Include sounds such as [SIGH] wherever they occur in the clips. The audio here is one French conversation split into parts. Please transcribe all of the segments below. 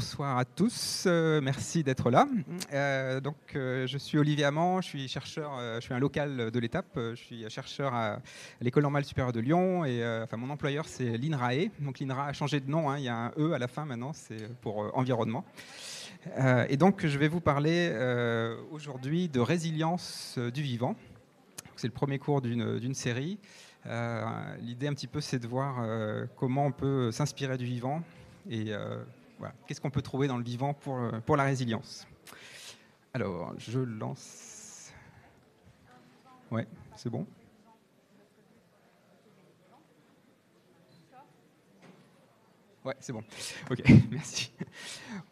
bonsoir à tous, euh, merci d'être là. Euh, donc, euh, je suis Olivier Amand, je suis chercheur, je suis un local de l'étape, je suis chercheur à, l'école normale supérieure de Lyon enfin mon employeur c'est l'INRAE. Donc l'INRA a changé de nom, hein, il y a un E à la fin maintenant, c'est pour environnement. et donc je vais vous parler aujourd'hui de résilience du vivant. C'est le premier cours d'une série. L'idée un petit peu c'est de voir comment on peut s'inspirer du vivant et Qu'est-ce qu'on peut trouver dans le vivant pour, euh, pour la résilience? Alors, je lance. Ouais, c'est bon. Ouais, c'est bon. Ok, [LAUGHS] merci.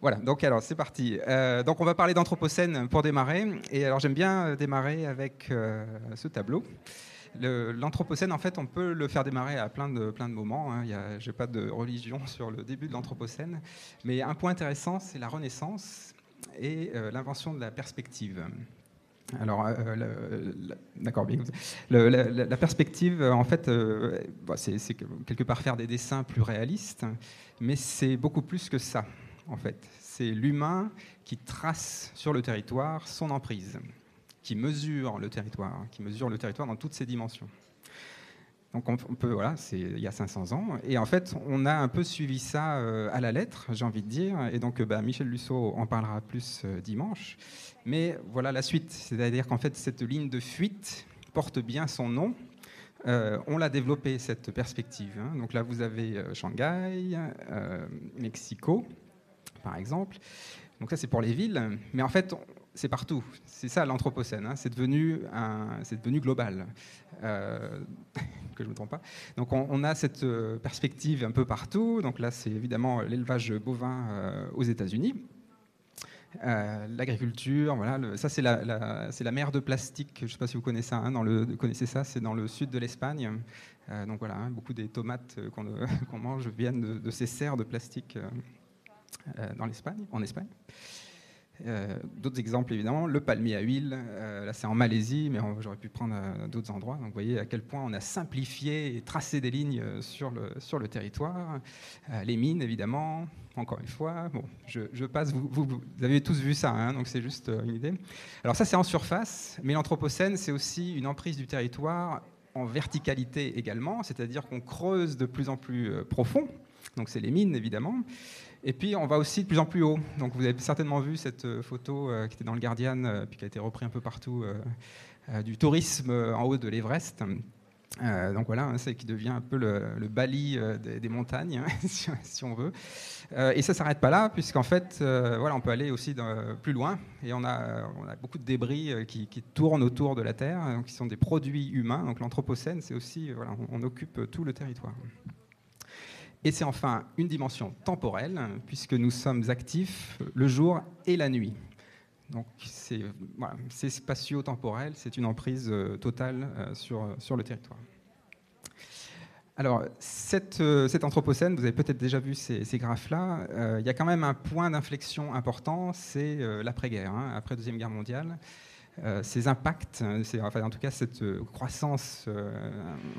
Voilà, donc alors c'est parti. Euh, donc on va parler d'anthropocène pour démarrer. Et alors j'aime bien démarrer avec euh, ce tableau. L'Anthropocène, en fait, on peut le faire démarrer à plein de, plein de moments. Hein. Je n'ai pas de religion [LAUGHS] sur le début de l'Anthropocène. Mais un point intéressant, c'est la Renaissance et euh, l'invention de la perspective. Alors, euh, d'accord, bien. la, perspective, en fait, euh, c'est quelque part faire des dessins plus réalistes, mais c'est beaucoup plus que ça, en fait. C'est l'humain qui trace sur le territoire son emprise qui mesure le territoire, hein, qui mesure le territoire dans toutes ses dimensions. Donc on, peut, voilà, c'est il y a 500 ans, et en fait on a un peu suivi ça euh, à la lettre, j'ai envie de dire, et donc bah, Michel Lusso en parlera plus euh, dimanche. Mais voilà la suite, c'est-à-dire qu'en fait cette ligne de fuite porte bien son nom. Euh, on l'a développée cette perspective. Hein. Donc là vous avez Shanghai, Mexico, par exemple. Donc ça c'est pour les villes, mais en fait c'est partout. C'est ça l'Anthropocène. Hein. C'est devenu, devenu global. Euh, [LAUGHS] que je ne me trompe pas. Donc on, a cette euh, perspective un peu partout. Donc là, c'est évidemment l'élevage bovin euh, aux États-Unis. L'agriculture, voilà, ça c'est la, la mer de plastique. Je ne sais pas si vous connaissez ça. Hein, dans le, connaissez ça, c'est dans le sud de l'Espagne. donc voilà, hein, beaucoup des tomates [LAUGHS] qu'on mange viennent de, de, ces serres de plastique dans l'Espagne, en Espagne. Euh, d'autres exemples, évidemment, le palmier à huile, euh, là c'est en Malaisie, mais j'aurais pu prendre euh, d'autres endroits. Donc vous voyez à quel point on a simplifié et tracé des lignes sur le, sur le territoire. les mines, évidemment, encore une fois. Bon, je, passe, vous, avez tous vu ça, hein, donc c'est juste une idée. Alors ça c'est en surface, mais l'Anthropocène c'est aussi une emprise du territoire en verticalité également, c'est-à-dire qu'on creuse de plus en plus profond. Donc c'est les mines, évidemment. Et puis on va aussi de plus en plus haut. Donc vous avez certainement vu cette euh, photo euh, qui était dans le Guardian, euh, puis qui a été reprise un peu partout, du tourisme en haut de l'Everest. donc voilà, hein, c'est qui devient un peu le, Bali des, montagnes, hein, [LAUGHS] si, on veut. et ça ne s'arrête pas là, puisqu'en fait, voilà, on peut aller aussi plus loin. Et on a, beaucoup de débris qui, tournent autour de la Terre, donc qui sont des produits humains. Donc l'Anthropocène, c'est aussi, voilà, on occupe tout le territoire. Et c'est enfin une dimension temporelle, puisque nous sommes actifs le jour et la nuit. Donc c'est spatio-temporel, c'est une emprise euh, totale euh, sur, sur le territoire. Alors, cette, euh, cet anthropocène, vous avez peut-être déjà vu ces, graphes-là, il y a quand même un point d'inflexion important, c'est l'après-guerre, hein, après Deuxième Guerre mondiale. Euh, ces impacts, enfin, en tout cas cette euh, croissance euh,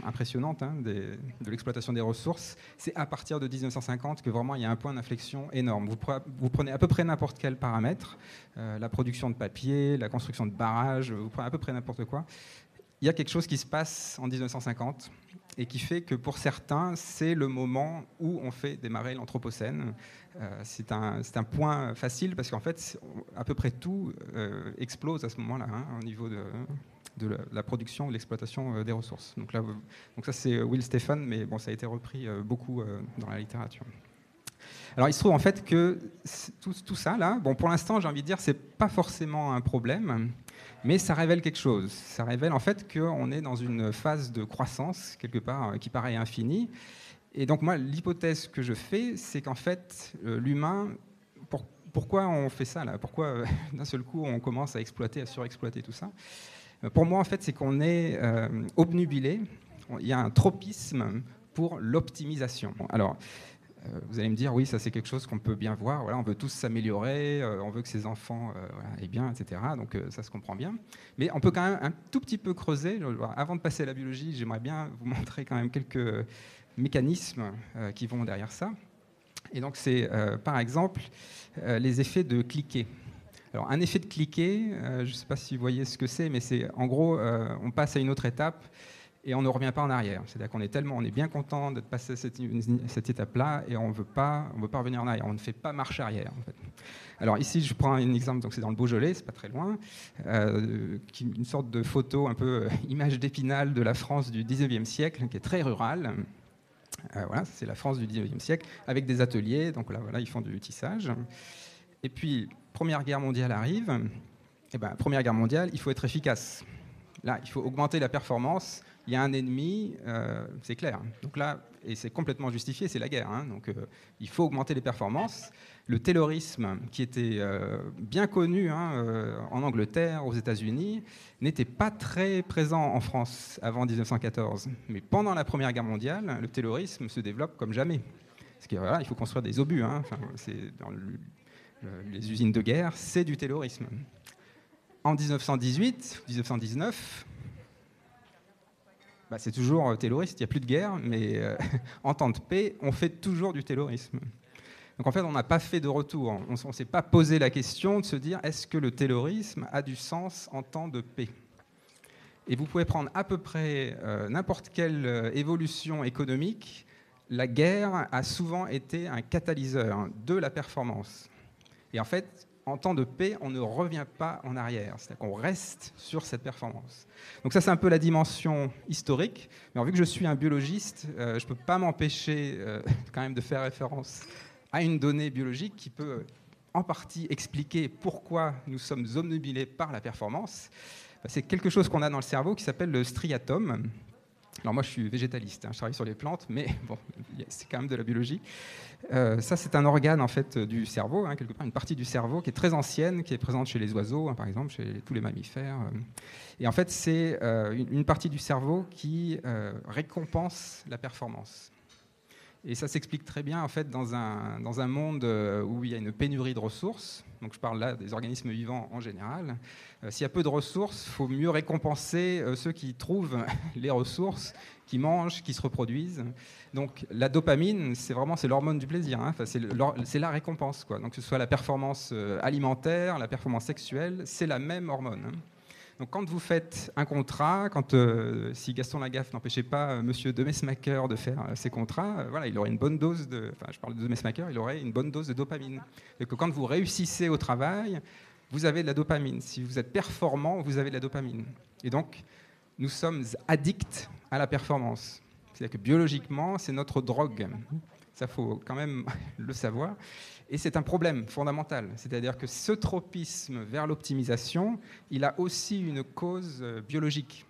impressionnante hein, de l'exploitation des ressources, c'est à partir de 1950 que vraiment il y a un point d'inflexion énorme. Vous, prenez à peu près n'importe quel paramètre, la production de papier, la construction de barrages, vous prenez à peu près n'importe quoi. Il y a quelque chose qui se passe en 1950 et qui fait que pour certains, c'est le moment où on fait démarrer l'Anthropocène. Euh, c'est un, point facile parce qu'en fait, à peu près tout euh, explose à ce moment-là hein, au niveau de, la, production, de l'exploitation euh, des ressources. Donc, là, donc ça, c'est Will Stephen, mais bon, ça a été repris beaucoup dans la littérature. Alors, il se trouve en fait que tout, tout ça, là, bon, pour l'instant, j'ai envie de dire, c'est pas forcément un problème, mais ça révèle quelque chose. Ça révèle en fait qu'on est dans une phase de croissance, quelque part, qui paraît infinie, et donc moi, l'hypothèse que je fais, c'est qu'en fait, euh, l'humain, pourquoi on fait ça là? Pourquoi euh, [LAUGHS] d'un seul coup on commence à exploiter, à surexploiter tout ça? Euh, Pour moi, en fait, c'est qu'on est, obnubilé. Il y a un tropisme pour l'optimisation. Alors, vous allez me dire, oui, ça c'est quelque chose qu'on peut bien voir. Voilà, on veut tous s'améliorer, on veut que ses enfants aient bien, etc. Donc ça se comprend bien. Mais on peut quand même un tout petit peu creuser. Avant de passer à la biologie, j'aimerais bien vous montrer quand même quelques mécanismes euh, qui vont derrière ça. Et donc, c'est par exemple les effets de cliquer. Alors, un effet de cliquer, je ne sais pas si vous voyez ce que c'est, mais c'est en gros, on passe à une autre étape et on ne revient pas en arrière. C'est-à-dire qu'on est tellement, on est bien content d'être passé cette, cette étape-là et on veut pas, on veut pas revenir en arrière. On ne fait pas marche arrière. Alors ici, je prends un exemple. Donc c'est dans le Beaujolais, c'est pas très loin, euh, une sorte de photo un peu euh, image d'épinal de la France du 19e siècle, qui est très rurale. Euh, voilà, c'est la France du 19e siècle, avec des ateliers. Donc là, voilà, ils font du tissage. Et puis, Première Guerre mondiale arrive. Et eh ben, Première Guerre mondiale, il faut être efficace. Là, il faut augmenter la performance il y a un ennemi, euh, c'est clair. Donc là, et c'est complètement justifié, c'est la guerre. Hein. donc euh, il faut augmenter les performances. Le taylorisme, qui était euh, bien connu hein, en Angleterre, aux États-Unis, n'était pas très présent en France avant 1914. Mais pendant la Première Guerre mondiale, le taylorisme se développe comme jamais. Parce qu'il faut construire des obus. Hein. Dans les usines de guerre, c'est du taylorisme. En 1918, 1919, bah, c'est toujours euh, tayloriste, il n'y a plus de guerre, mais euh, [LAUGHS] en temps de paix, on fait toujours du taylorisme. Donc en fait, on n'a pas fait de retour. On ne s'est pas posé la question de se dire est-ce que le taylorisme a du sens en temps de paix? Et vous pouvez prendre à peu près euh, n'importe quelle évolution économique. La guerre a souvent été un catalyseur de la performance. Et en fait, en temps de paix, on ne revient pas en arrière, c'est-à-dire qu'on reste sur cette performance. Donc ça, c'est un peu la dimension historique. Mais vu que je suis un biologiste, euh, je ne peux pas m'empêcher euh, [LAUGHS] quand même de faire référence à une donnée biologique qui peut en partie expliquer pourquoi nous sommes omnubilés par la performance. C'est quelque chose qu'on a dans le cerveau qui s'appelle le striatum. Alors moi, je suis végétaliste, hein, je travaille sur les plantes, mais [LAUGHS] bon, c'est quand même de la biologie. Euh, ça, c'est un organe en fait du cerveau, hein, quelque part, une partie du cerveau qui est très ancienne, qui est présente chez les oiseaux, hein, par exemple, chez tous les mammifères. Euh. Et en fait, c'est euh, une, partie du cerveau qui récompense la performance. Et ça s'explique très bien en fait dans un, dans un monde où il y a une pénurie de ressources. Donc je parle là des organismes vivants en général. S'il y a peu de ressources, il faut mieux récompenser ceux qui trouvent [LAUGHS] les ressources qui mangent, qui se reproduisent. Donc la dopamine, c'est vraiment l'hormone du plaisir. Hein. C'est la récompense. Quoi. Donc que ce soit la performance euh, alimentaire, la performance sexuelle, c'est la même hormone. Hein. Donc quand vous faites un contrat, quand euh, si Gaston Lagaffe n'empêchait pas M. Euh, Monsieur Demesmaker de faire ses contrats, voilà, il aurait une bonne dose de, enfin je parle de Demesmaker, il aurait une bonne dose de dopamine. Et que quand vous réussissez au travail, vous avez de la dopamine. Si vous êtes performant, vous avez de la dopamine. Et donc nous sommes addicts à la performance. C'est-à-dire que biologiquement, c'est notre drogue. Ça, faut quand même [LAUGHS] le savoir. Et c'est un problème fondamental. C'est-à-dire que ce tropisme vers l'optimisation, il a aussi une cause euh, biologique.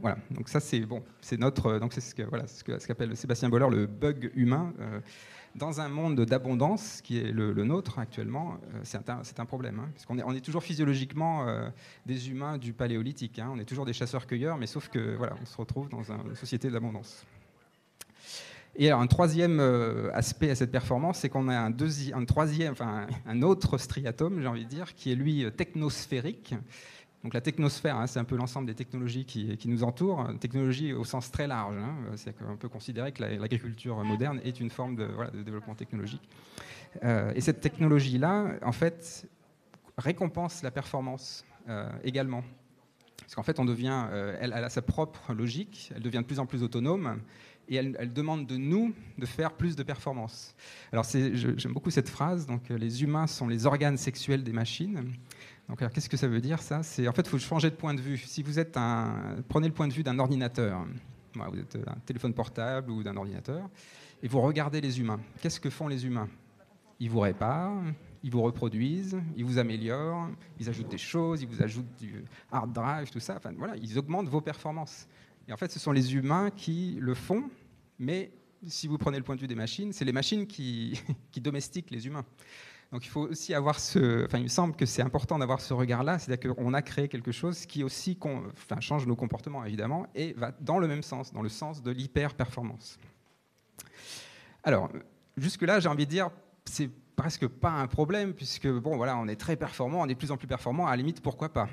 Voilà. Donc ça, c'est bon, c'est notre, donc c'est ce que voilà, ce qu'appelle Sébastien Boller le bug humain. Euh, dans un monde d'abondance qui est le, nôtre actuellement, euh, c'est un, un, problème. Hein, parce qu'on est, on est toujours physiologiquement des humains du paléolithique. Hein, on est toujours des chasseurs-cueilleurs, mais sauf que voilà, on se retrouve dans une société d'abondance. Et alors, un troisième euh, aspect à cette performance, c'est qu'on a un, un troisième, enfin, un autre striatum, j'ai envie de dire, qui est lui technosphérique. Donc la technosphère, hein, c'est un peu l'ensemble des technologies qui, nous entourent, technologie au sens très large. Hein. c'est qu'on peut considérer que l'agriculture moderne est une forme de, développement technologique. Euh, et cette technologie-là, en fait, récompense la performance euh, également. Parce qu'en fait, on devient, euh, elle, a sa propre logique, elle devient de plus en plus autonome, et elle, elle demande de nous de faire plus de performance. Alors j'aime beaucoup cette phrase, donc les humains sont les organes sexuels des machines. Donc, qu'est-ce que ça veut dire ça? C'est en fait, il faut changer de point de vue. Si vous êtes un, prenez le point de vue d'un ordinateur. vous êtes un téléphone portable ou d'un ordinateur, et vous regardez les humains. Qu'est-ce que font les humains? Ils vous réparent, ils vous reproduisent, ils vous améliorent, ils ajoutent des choses, ils vous ajoutent du hard drive, tout ça. Enfin, voilà, ils augmentent vos performances. Et en fait, ce sont les humains qui le font, mais si vous prenez le point de vue des machines, c'est les machines [LAUGHS] qui, domestiquent les humains. Donc il faut aussi avoir ce. Enfin, il me semble que c'est important d'avoir ce regard-là, c'est-à-dire qu'on a créé quelque chose qui aussi change nos comportements évidemment et va dans le même sens, dans le sens de l'hyper-performance. Alors, jusque-là, j'ai envie de dire, c'est presque pas un problème puisque bon, voilà, on est très performant, on est de plus en plus performant. À la limite, pourquoi pas?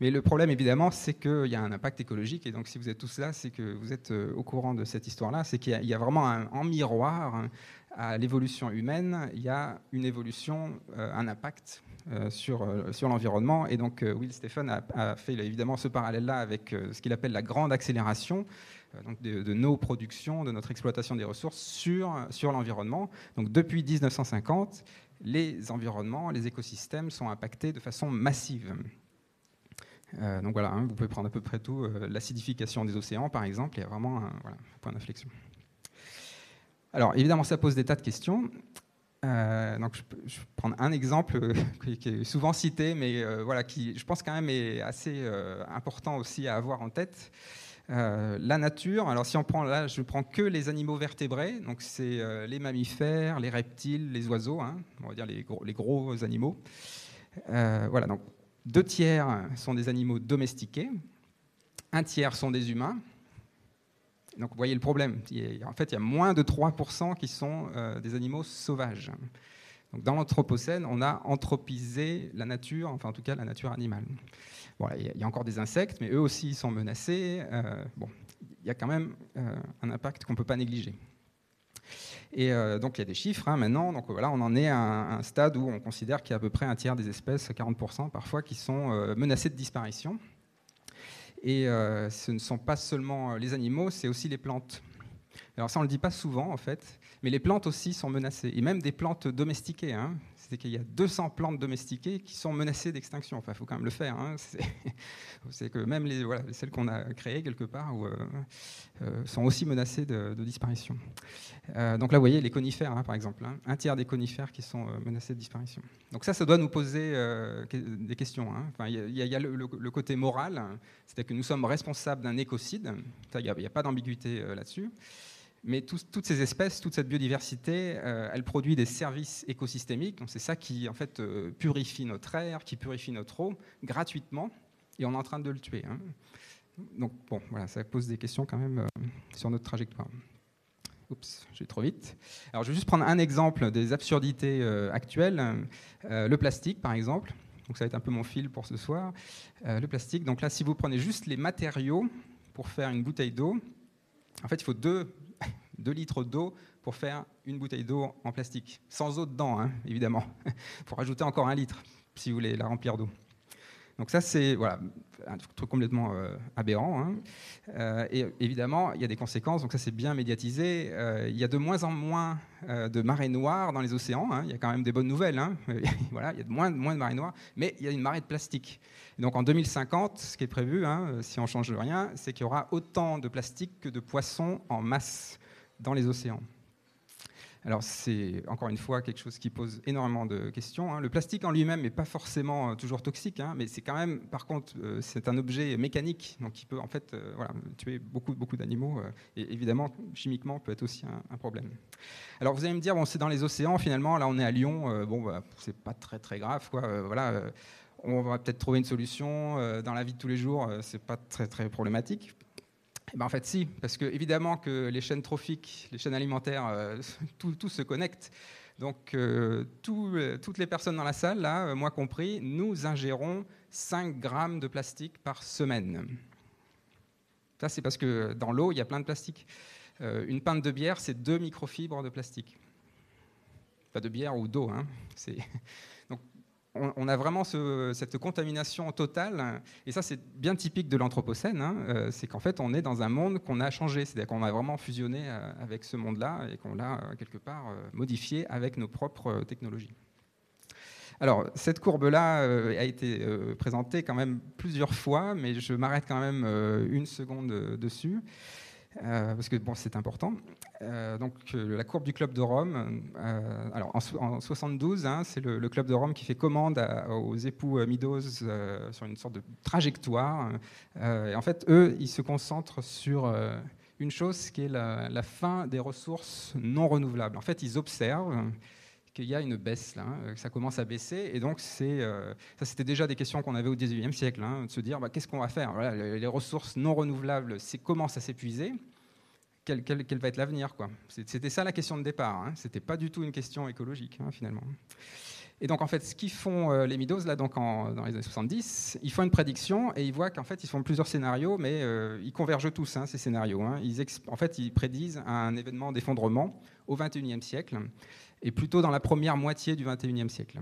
Mais le problème, évidemment, c'est qu'il y a un impact écologique. Et donc, si vous êtes tous là, c'est que vous êtes euh, au courant de cette histoire-là. C'est qu'il y, a vraiment un, en miroir hein, à l'évolution humaine, il y a une évolution, euh, un impact euh, sur, sur l'environnement. Et donc, Will Stephen a, fait évidemment ce parallèle-là avec ce qu'il appelle la grande accélération de, de, nos productions, de notre exploitation des ressources sur, sur l'environnement. Donc, depuis 1950, les environnements, les écosystèmes sont impactés de façon massive. Euh, donc voilà, hein, vous pouvez prendre à peu près tout. Euh, l'acidification des océans, par exemple, il y a vraiment un, point d'inflexion. Alors évidemment, ça pose des tas de questions. Euh, donc je, je, vais prendre un exemple [LAUGHS] qui, est souvent cité, mais voilà, qui je pense quand même est assez important aussi à avoir en tête. la nature, alors si on prend là, je ne prends que les animaux vertébrés, donc c'est les mammifères, les reptiles, les oiseaux, hein, on va dire les gros animaux. voilà, donc deux tiers sont des animaux domestiqués, un tiers sont des humains. Donc vous voyez le problème. En fait, il y a moins de 3% qui sont euh, des animaux sauvages. Dans l'Anthropocène, on a anthropisé la nature, enfin en tout cas la nature animale. il y a encore des insectes, mais eux aussi sont menacés. Euh, il y a quand même euh, un impact qu'on ne peut pas négliger. Et euh, donc il y a des chiffres hein, maintenant. Donc voilà, on en est à un, stade où on considère qu'il y a à peu près un tiers des espèces, 40% parfois, qui sont euh, menacées de disparition. Et euh, ce ne sont pas seulement les animaux, c'est aussi les plantes. Alors ça, on ne le dit pas souvent en fait, mais les plantes aussi sont menacées, et même des plantes domestiquées. Hein c'est qu'il y a 200 plantes domestiquées qui sont menacées d'extinction. Enfin, il faut quand même le faire. Hein. [LAUGHS] C'est que même les, voilà, celles qu'on a créées quelque part euh, euh, sont aussi menacées de, disparition. Euh, donc là, vous voyez les conifères, hein, par exemple. Hein. un tiers des conifères qui sont menacés de disparition. Donc ça, ça doit nous poser des questions. Enfin, il y, a, le, côté moral, c'est-à-dire que nous sommes responsables d'un écocide. Il n'y a, a, pas d'ambiguïté là-dessus. Mais toutes ces espèces, toute cette biodiversité, euh, elle produit des services écosystémiques. Donc c'est ça qui en fait euh, purifie notre air, qui purifie notre eau gratuitement, et on est en train de le tuer. Hein. Donc bon, voilà, ça pose des questions quand même euh, sur notre trajectoire. Oups, j'ai trop vite. Alors je vais juste prendre un exemple des absurdités actuelles. le plastique, par exemple. Donc ça va être un peu mon fil pour ce soir. le plastique. Donc là, si vous prenez juste les matériaux pour faire une bouteille d'eau, en fait, il faut deux 2 litres d'eau pour faire une bouteille d'eau en plastique, sans eau dedans, hein, évidemment. [LAUGHS] Il faut rajouter encore un litre si vous voulez la remplir d'eau. Donc ça, c'est voilà, un truc complètement euh, aberrant. Hein. Euh, et évidemment, il y a des conséquences, donc ça c'est bien médiatisé. Euh, il y a de moins en moins de marées noires dans les océans. Hein. Il y a quand même des bonnes nouvelles. [LAUGHS] voilà, il y a de moins, moins de marées noires, mais il y a une marée de plastique. donc en 2050, ce qui est prévu, si on ne change rien, c'est qu'il y aura autant de plastique que de poissons en masse dans les océans. Alors c'est encore une fois quelque chose qui pose énormément de questions. Hein. Le plastique en lui-même n'est pas forcément euh, toujours toxique, hein, mais c'est quand même, par contre, euh, c'est un objet mécanique, donc qui peut en fait euh, tuer beaucoup, beaucoup d'animaux, et évidemment, chimiquement, peut être aussi un, problème. Alors vous allez me dire, bon, c'est dans les océans, finalement, là on est à Lyon, bon, bah, c'est pas très très grave, quoi. voilà, on va peut-être trouver une solution dans la vie de tous les jours, c'est pas très très problématique. Eh ben, en fait, si, parce que évidemment que les chaînes trophiques, les chaînes alimentaires, euh, [LAUGHS] tout, se connecte. Donc, euh, euh, toutes les personnes dans la salle, là, moi compris, nous ingérons 5 grammes de plastique par semaine. Ça, c'est parce que dans l'eau, il y a plein de plastique. une pinte de bière, c'est 2 microfibres de plastique. Pas de bière ou d'eau, hein. On, a vraiment cette contamination totale, et ça c'est bien typique de l'Anthropocène, hein, euh, c'est qu'en fait on est dans un monde qu'on a changé, c'est-à-dire qu'on a vraiment fusionné euh, avec ce monde-là et qu'on l'a euh, quelque part modifié avec nos propres technologies. Alors, cette courbe-là a été présentée quand même plusieurs fois, mais je m'arrête quand même une seconde dessus. Parce que bon, c'est important. Euh, donc euh, la courbe du club de Rome. alors en, 72, hein, c'est le, club de Rome qui fait commande aux époux Meadows sur une sorte de trajectoire. et en fait, eux, ils se concentrent sur une chose qui est la, fin des ressources non renouvelables. En fait, ils observent qu'il y a une baisse, là, hein, que ça commence à baisser. Et donc, euh, ça, c'était déjà des questions qu'on avait au XIXe siècle, hein, de se dire bah, qu'est-ce qu'on va faire? Les ressources non renouvelables c'est, commencent à s'épuiser? Quel, va être l'avenir C'était ça la question de départ. Hein. C'était pas du tout une question écologique, finalement. Et donc, en fait, ce qu'ils font euh, les Meadows, là, donc dans les années 70, ils font une prédiction et ils voient qu'en fait, ils font plusieurs scénarios, mais euh, ils convergent tous, hein, ces scénarios. Hein. En fait, ils prédisent un événement d'effondrement au XXIe siècle, et plutôt dans la première moitié du XXIe siècle.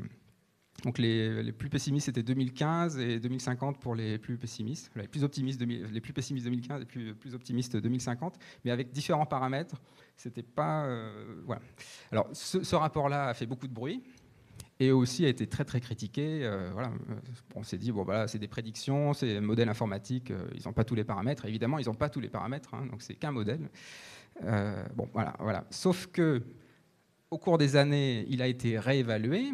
Donc, les, plus pessimistes, c'était 2015 et 2050 pour les plus pessimistes. Les plus, optimistes, les plus pessimistes 2015 et les plus, optimistes 2050, mais avec différents paramètres. C'était pas. Euh, voilà. Alors, ce rapport-là a fait beaucoup de bruit et aussi a été très très critiqué. Euh, voilà. On s'est dit, bon, voilà, c'est des prédictions, c'est un modèle informatique, euh, ils n'ont pas tous les paramètres. Évidemment, ils n'ont pas tous les paramètres, hein, donc c'est qu'un modèle. Euh, bon, voilà, voilà. Sauf que au cours des années, il a été réévalué.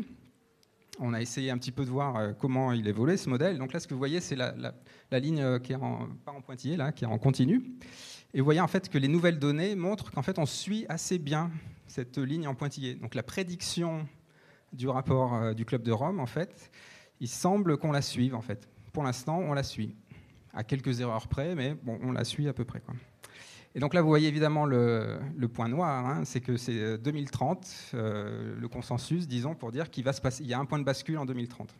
On a essayé un petit peu de voir comment il évoluait ce modèle. Donc là, ce que vous voyez, c'est la, ligne qui est en, pas en pointillé, là, qui est en continu. Et vous voyez en fait que les nouvelles données montrent qu'en fait on suit assez bien cette ligne en pointillé. Donc la prédiction du rapport euh, du Club de Rome, en fait, il semble qu'on la suive, en fait. Pour l'instant, on la suit. À quelques erreurs près, mais bon, on la suit à peu près. Et donc là, vous voyez évidemment le, point noir, hein, c'est que c'est 2030, euh, euh, le consensus, disons, pour dire qu'il va se passer, il y a un point de bascule en 2030.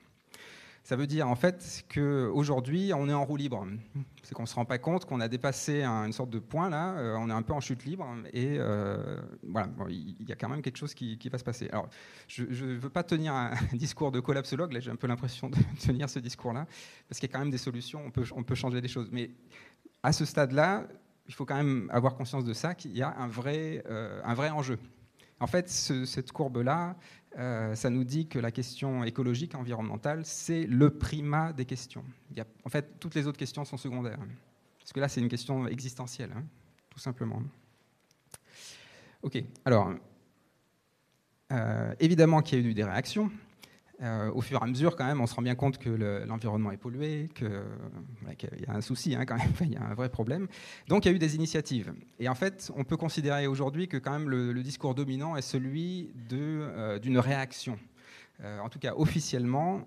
Ça veut dire en fait qu'aujourd'hui, on est en roue libre. C'est qu'on ne se rend pas compte qu'on a dépassé une sorte de point là, euh, on est un peu en chute libre et voilà, il y a quand même quelque chose qui, va se passer. Alors, je ne veux pas tenir un discours de collapsologue, là j'ai un peu l'impression de [LAUGHS] tenir ce discours-là, parce qu'il y a quand même des solutions, on peut, on peut changer des choses. Mais à ce stade-là, il faut quand même avoir conscience de ça, qu'il y a un vrai, euh, un vrai enjeu. En fait, cette courbe-là, euh, ça nous dit que la question écologique, environnementale, c'est le primat des questions. en fait, toutes les autres questions sont secondaires. Parce que là, c'est une question existentielle, hein, tout simplement. Ok, alors, euh, évidemment qu'il y a eu des réactions. Euh, au fur et à mesure, quand même, on se rend bien compte que l'environnement est pollué, qu'il y a un souci, hein, quand même, [LAUGHS] il y a un vrai problème. Donc, il y a eu des initiatives. Et en fait, on peut considérer aujourd'hui que quand même le, discours dominant est celui euh, d'une réaction. Euh, en tout cas, officiellement,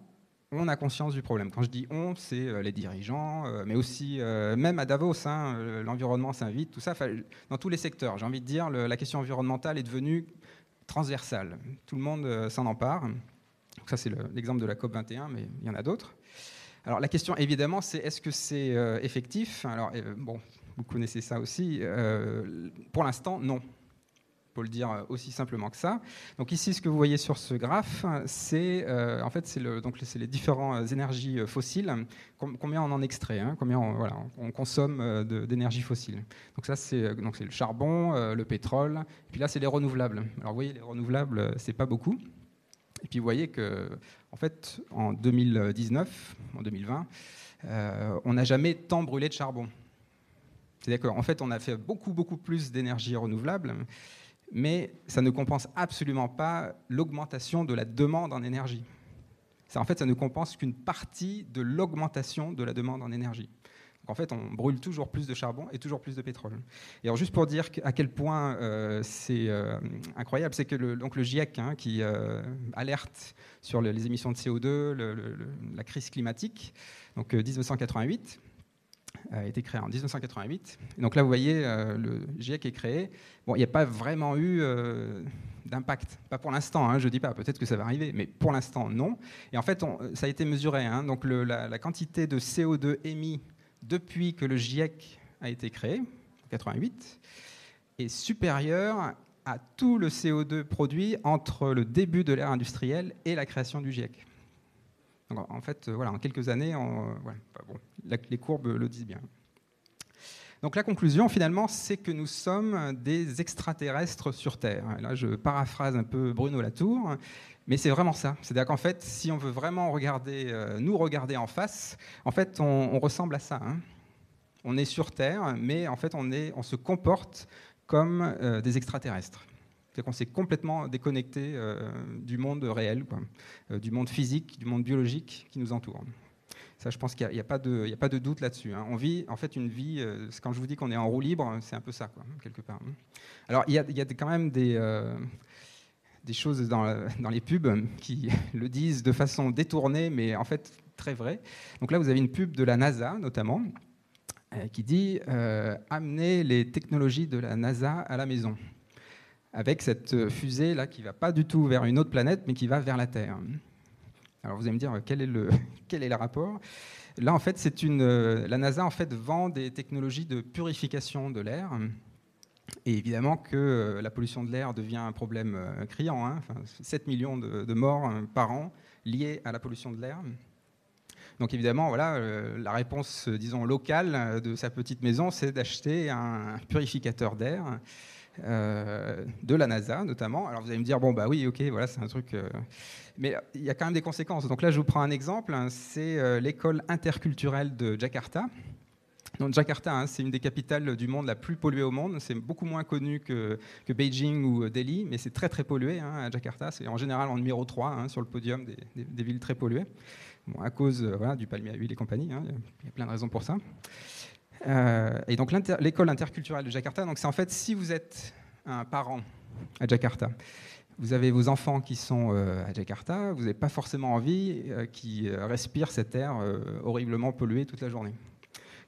on a conscience du problème. Quand je dis on, c'est les dirigeants, mais aussi même à Davos, hein, l'environnement s'invite, tout ça, dans tous les secteurs. J'ai envie de dire, la question environnementale est devenue transversale. Tout le monde s'en empare ça, c'est l'exemple de la COP 21, mais il y en a d'autres. Alors la question, évidemment, c'est est-ce que c'est euh, effectif? Alors, euh, bon, vous connaissez ça aussi. Euh, pour l'instant, non. Pour le dire aussi simplement que ça. Donc ici, ce que vous voyez sur ce graphe, c'est en fait c'est donc c'est les différentes énergies fossiles, combien on en extrait, hein, combien on, voilà, on consomme d'énergie fossile? Donc ça c'est donc c'est le charbon, le pétrole, et puis là c'est les renouvelables. Alors vous voyez les renouvelables, c'est pas beaucoup. Et puis vous voyez que, en fait, en 2019, en 2020, euh, on n'a jamais tant brûlé de charbon. C'est-à-dire qu'en fait, on a fait beaucoup, beaucoup plus d'énergie renouvelable, mais ça ne compense absolument pas l'augmentation de la demande en énergie. En fait, ça ne compense qu'une partie de l'augmentation de la demande en énergie en fait, on brûle toujours plus de charbon et toujours plus de pétrole. Et alors, juste pour dire à quel point euh, c'est euh, incroyable, c'est que le, donc le GIEC, hein, qui euh, alerte sur les émissions de CO2, la crise climatique, donc 1988, a été créé en 1988. donc là, vous voyez, le GIEC est créé. Bon, il n'y a pas vraiment eu d'impact. Pas pour l'instant, hein, je ne dis pas, peut-être que ça va arriver, mais pour l'instant, non. Et en fait, ça a été mesuré. Hein, donc la, la, quantité de CO2 émis depuis que le GIEC a été créé, en 88, est supérieur à tout le CO2 produit entre le début de l'ère industrielle et la création du GIEC. en fait, voilà, en quelques années, les courbes le disent bien. Donc la conclusion, finalement, c'est que nous sommes des extraterrestres sur Terre. là, je paraphrase un peu Bruno Latour, mais c'est vraiment ça. C'est-à-dire qu'en fait, si on veut vraiment regarder, euh, nous regarder en face, en fait, on, ressemble à ça. Hein. On est sur Terre, mais en fait, on, est, on se comporte comme euh, des extraterrestres. C'est-à-dire qu'on s'est complètement déconnecté euh, du monde réel, du monde physique, du monde biologique qui nous entoure. Ça, je pense qu'il n'y a, pas de doute là-dessus. Hein. On vit en fait une vie, quand je vous dis qu'on est en roue libre, c'est un peu ça, quoi, quelque part. Hein. Alors, il y a, il y a quand même des des choses dans, les pubs qui [LAUGHS] le disent de façon détournée, mais en fait très vrai. Donc là, vous avez une pub de la NASA, notamment, euh, qui dit euh, amener les technologies de la NASA à la maison, avec cette fusée là qui va pas du tout vers une autre planète, mais qui va vers la Terre. Alors vous allez me dire quel est le, [LAUGHS] quel est le rapport? Là, en fait, c'est une, la NASA en fait vend des technologies de purification de l'air. Et évidemment que la pollution de l'air devient un problème criant. Hein. 7 millions de, morts par an liées à la pollution de l'air. Donc évidemment, voilà, euh, la réponse, disons, locale euh, de sa petite maison, c'est d'acheter un purificateur d'air. Euh, de la NASA notamment. Alors vous allez me dire, bon bah oui, ok, voilà, c'est un truc... Mais il y a quand même des conséquences. Donc là, je vous prends un exemple, hein, c'est l'école interculturelle de Jakarta. Donc Jakarta, hein, c'est une des capitales du monde la plus polluée au monde. C'est beaucoup moins connu que, Beijing ou Delhi, mais c'est très très pollué hein, à Jakarta. C'est en général en numéro 3 sur le podium des, villes très polluées à cause euh, du palmier à huile et compagnie. Hein, il y a plein de raisons pour ça. Euh, et donc l'école interculturelle de Jakarta, c'est en fait si vous êtes un parent à Jakarta, vous avez vos enfants qui sont euh, à Jakarta, vous n'avez pas forcément envie qu'ils respirent cet air horriblement pollué toute la journée.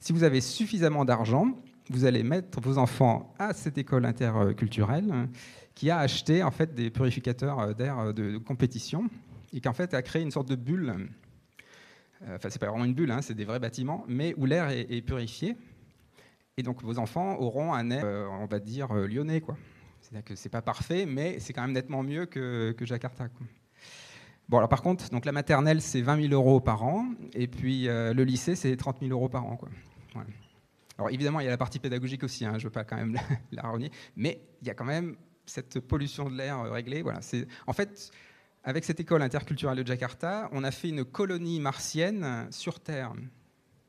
Si vous avez suffisamment d'argent, vous allez mettre vos enfants à cette école interculturelle qui a acheté en fait des purificateurs d'air de compétition et qui en fait a créé une sorte de bulle euh, enfin c'est pas vraiment une bulle, hein, c'est des vrais bâtiments, mais où l'air est, purifié. Et donc vos enfants auront un air, euh, on va dire, euh, lyonnais. Quoi. C'est-à-dire que c'est pas parfait, mais c'est quand même nettement mieux que, que Jakarta. Bon, alors par contre, donc la maternelle, c'est 20 000 euros par an, et puis le lycée, c'est 30 000 euros par an. Quoi. Alors évidemment, il y a la partie pédagogique aussi, hein, je ne veux pas quand même [LAUGHS] la, la renier, mais il y a quand même cette pollution de l'air réglée. Voilà. En fait, avec cette école interculturelle de Jakarta, on a fait une colonie martienne sur Terre.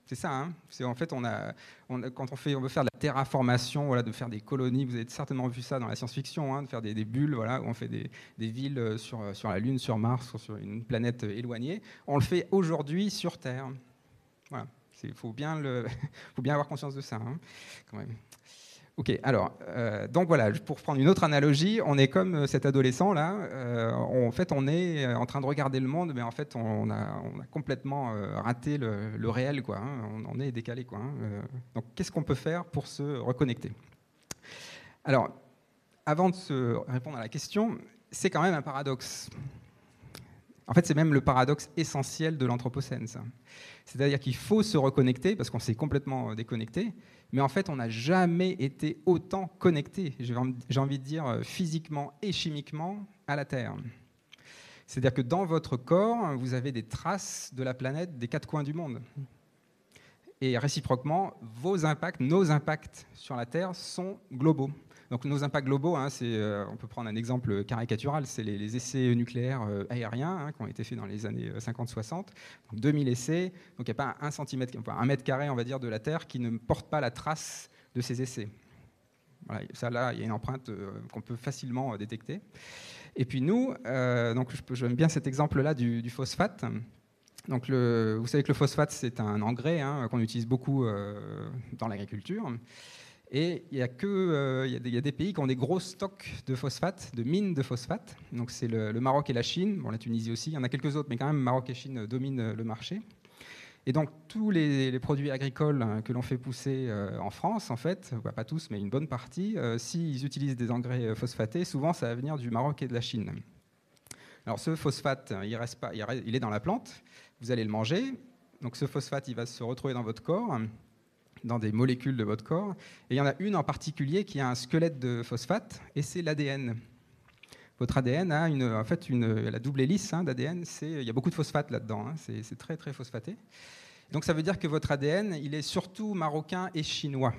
C'est ça, hein en fait, quand on, fait, on veut faire de la terraformation, de faire des colonies, vous avez certainement vu ça dans la science-fiction, hein, de faire des, bulles, où on fait des, villes euh, sur, sur, la Lune, sur Mars, sur une planète éloignée. On le fait aujourd'hui sur Terre. Voilà. Il [LAUGHS] faut, bien avoir conscience de ça, hein, quand même. Ok, alors, euh, donc voilà, pour prendre une autre analogie, on est comme euh, cet adolescent là. Euh, en fait, on est en train de regarder le monde, mais en fait, on a, complètement raté le, réel, quoi. Hein. on, est décalé, quoi. Hein. donc, qu'est-ce qu'on peut faire pour se reconnecter? Alors, avant de se répondre à la question, c'est quand même un paradoxe. En fait, c'est même le paradoxe essentiel de l'anthropocène. C'est-à-dire qu'il faut se reconnecter parce qu'on s'est complètement déconnecté, mais en fait, on n'a jamais été autant connecté, j'ai envie de dire euh, physiquement et chimiquement, à la Terre. C'est-à-dire que dans votre corps, vous avez des traces de la planète des quatre coins du monde. Et réciproquement, vos impacts, nos impacts sur la Terre sont globaux. Donc nos impacts globaux, hein, euh, on peut prendre un exemple caricatural, c'est les, essais nucléaires euh, aériens hein, qui ont été faits dans les années 50-60. Euh, 2000 essais, donc il n'y a pas un centimètre, un mètre carré, on va dire, de la Terre qui ne porte pas la trace de ces essais. ça là, il y a une empreinte qu'on peut facilement détecter. Et puis nous, donc j'aime bien cet exemple-là du, phosphate. Donc vous savez que le phosphate, c'est un engrais hein, qu'on utilise beaucoup dans l'agriculture. Et il y, a euh, y des, pays qui ont des gros stocks de phosphate, de mines de phosphate. Donc c'est le, Maroc et la Chine, bon, la Tunisie aussi. Il y en a quelques autres, mais quand même Maroc et Chine dominent le marché. Et donc tous les, produits agricoles hein, que l'on fait pousser euh, en France, en fait, pas tous, mais une bonne partie, euh, s'ils utilisent des engrais phosphatés, souvent ça va venir du Maroc et de la Chine. Alors ce phosphate, il, reste pas, il est dans la plante, vous allez le manger. Donc ce phosphate, il va se retrouver dans votre corps dans des molécules de votre corps. Et il y en a une en particulier qui a un squelette de phosphate, et c'est l'ADN. Votre ADN a une, en fait une, la double hélice hein, d'ADN, il y a beaucoup de phosphate là-dedans, hein, c'est très très phosphaté. Donc ça veut dire que votre ADN, il est surtout marocain et chinois.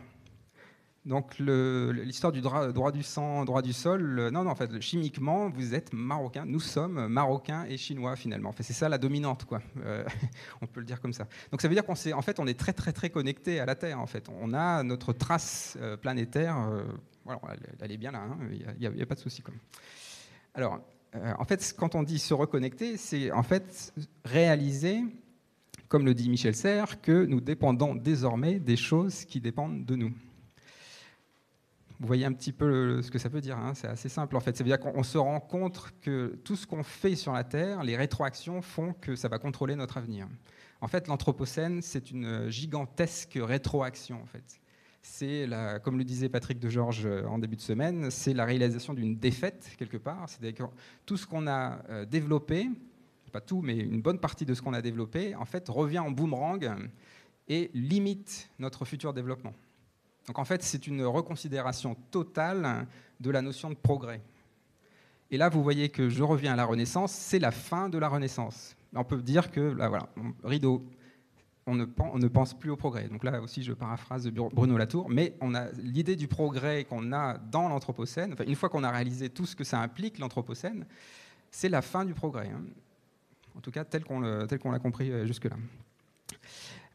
Donc l'histoire du droit, du sang, droit du sol, non, non, en fait, chimiquement, vous êtes marocain, nous sommes marocains et chinois finalement. c'est ça la dominante, quoi. Euh, [LAUGHS] on peut le dire comme ça. Donc ça veut dire qu'on en fait, on est très très très connecté à la Terre. En fait, on a notre trace euh, planétaire. Euh, elle, est bien là. Hein, il n'y a, pas de souci. Alors, en fait, quand on dit se reconnecter, c'est en fait réaliser comme le dit Michel Serres, que nous dépendons désormais des choses qui dépendent de nous. Vous voyez un petit peu ce que ça veut dire. Hein. c'est assez simple en fait. Ça veut dire qu'on se rend compte que tout ce qu'on fait sur la Terre, les rétroactions font que ça va contrôler notre avenir. En fait, l'Anthropocène, c'est une gigantesque rétroaction en fait. C'est, comme le disait Patrick de Georges euh, en début de semaine, c'est la réalisation d'une défaite quelque part. C'est-à-dire que tout ce qu'on a euh, développé pas tout, mais une bonne partie de ce qu'on a développé, en fait, revient en boomerang et limite notre futur développement. Donc en fait, c'est une reconsidération totale de la notion de progrès. Et là, vous voyez que je reviens à la Renaissance, c'est la fin de la Renaissance. On peut dire que, là voilà, rideau, on ne, pense plus au progrès. Donc là aussi, je paraphrase Bruno Latour, mais on a l'idée du progrès qu'on a dans l'Anthropocène, une fois qu'on a réalisé tout ce que ça implique, l'Anthropocène, c'est la fin du progrès. Hein. En tout cas, tel qu'on l'a compris euh, jusque-là.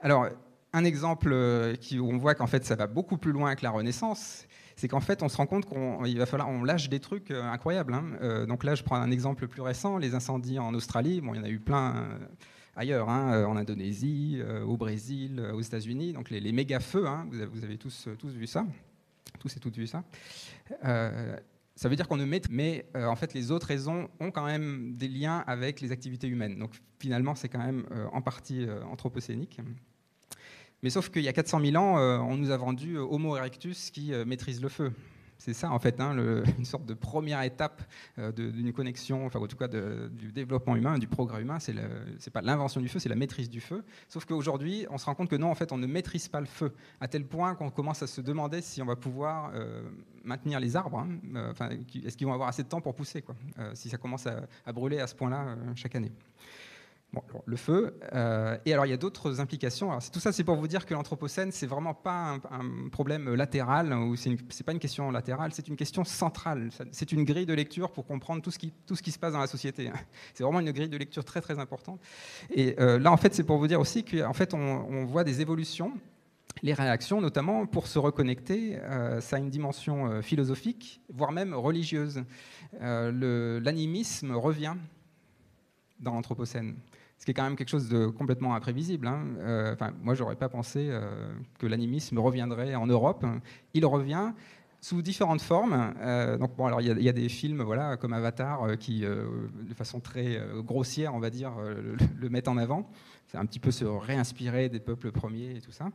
Alors, un exemple euh, où on voit qu'en fait, ça va beaucoup plus loin que la Renaissance, c'est qu'en fait, on se rend compte qu'il va falloir, on lâche des trucs euh, incroyables. Hein. donc là, je prends un exemple plus récent, les incendies en Australie. Bon, il y en a eu plein ailleurs, hein, euh, en Indonésie, euh, au Brésil, euh, aux États-Unis. Donc les, méga feux, hein, vous, avez, tous, tous vu ça, tous et toutes vu ça. ça veut dire qu'on ne met, mais en fait les autres raisons ont quand même des liens avec les activités humaines. Donc finalement, c'est quand même en partie anthropocénique. Mais sauf qu'il y a 400 000 ans, on nous a vendu Homo erectus qui maîtrise le feu. C'est ça, en fait, hein, [LAUGHS] une sorte de première étape euh, d'une connexion, enfin, en tout cas du développement humain, du progrès humain. C'est pas l'invention du feu, c'est la maîtrise du feu. Sauf qu'aujourd'hui, on se rend compte que non, en fait, on ne maîtrise pas le feu, à tel point qu'on commence à se demander si on va pouvoir euh, maintenir les arbres. Hein, euh, Est-ce qu'ils vont avoir assez de temps pour pousser, quoi, si ça commence à brûler à ce point-là chaque année le feu. Euh, et alors, il y a d'autres implications. Alors, tout ça, c'est pour vous dire que l'Anthropocène, c'est vraiment pas un, problème latéral, ou c'est, n'est pas une question latérale, c'est une question centrale. C'est une grille de lecture pour comprendre tout ce qui, se passe dans la société. [LAUGHS] C'est vraiment une grille de lecture très, très importante. Et euh, là, en fait, c'est pour vous dire aussi qu'en fait, on, voit des évolutions. Les réactions, notamment pour se reconnecter, euh, ça a une dimension philosophique, voire même religieuse. l'animisme revient dans l'Anthropocène ce qui est quand même quelque chose de complètement imprévisible. Hein. Euh, enfin, moi, j'aurais pas pensé euh, que l'animisme reviendrait en Europe. Il revient sous différentes formes. Euh, donc bon, alors il y, a des films, voilà, comme Avatar, qui, de façon très grossière, on va dire, le, mettent en avant un petit peu se réinspirer des peuples premiers et tout ça.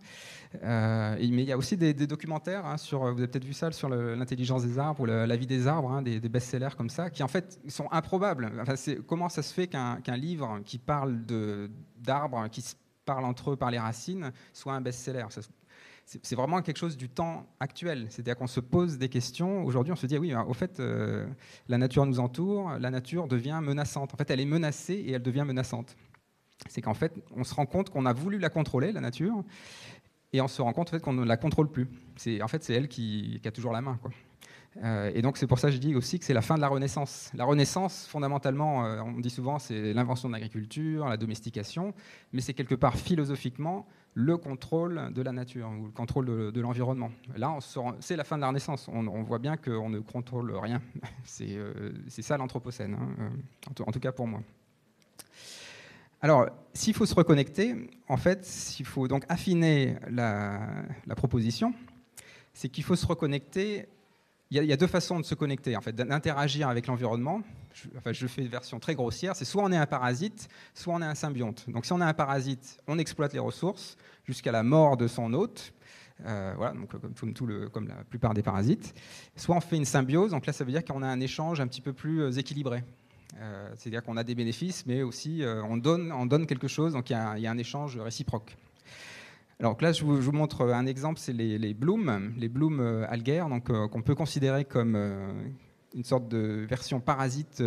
Euh, mais il y a aussi des, documentaires hein, sur, vous avez peut-être vu ça, sur l'intelligence des arbres ou la, vie des arbres, hein, des, best-sellers comme ça, qui en fait sont improbables. Comment ça se fait qu'un livre qui parle d'arbres, qui se parle entre eux par les racines, soit un best-seller? C'est vraiment quelque chose du temps actuel. C'est-à-dire qu'on se pose des questions. Aujourd'hui, on se dit, oui, au fait, euh, la nature nous entoure, la nature devient menaçante. En fait, elle est menacée et elle devient menaçante c'est qu'en fait, on se rend compte qu'on a voulu la contrôler, la nature, et on se rend compte en fait, qu'on ne la contrôle plus. C'est, en fait, c'est elle qui, a toujours la main. Euh, et donc c'est pour ça que je dis aussi que c'est la fin de la Renaissance. La Renaissance, fondamentalement, euh, on dit souvent, c'est l'invention de l'agriculture, la domestication, mais c'est quelque part philosophiquement le contrôle de la nature ou le contrôle de, l'environnement. Là, c'est la fin de la Renaissance. On, voit bien qu'on ne contrôle rien. [LAUGHS] C'est, euh, ça l'Anthropocène, hein, en, tout cas pour moi. Alors, s'il faut se reconnecter, en fait, s'il faut donc affiner la, proposition, c'est qu'il faut se reconnecter. Il y, a, deux façons de se connecter, en fait, d'interagir avec l'environnement. Je, enfin, je fais une version très grossière. C'est soit on est un parasite, soit on est un symbionte. Donc, si on est un parasite, on exploite les ressources jusqu'à la mort de son hôte. Euh, voilà, donc comme, tout le, comme la plupart des parasites. Soit on fait une symbiose, donc là ça veut dire qu'on a un échange un petit peu plus euh, équilibré. Euh, c'est-à-dire qu'on a des bénéfices, mais aussi euh, on, donne, on donne quelque chose, donc il y, a un échange réciproque. Alors là, je vous, montre un exemple, c'est les, les, blooms, les blooms euh, algaires, donc qu'on peut considérer comme une sorte de version parasite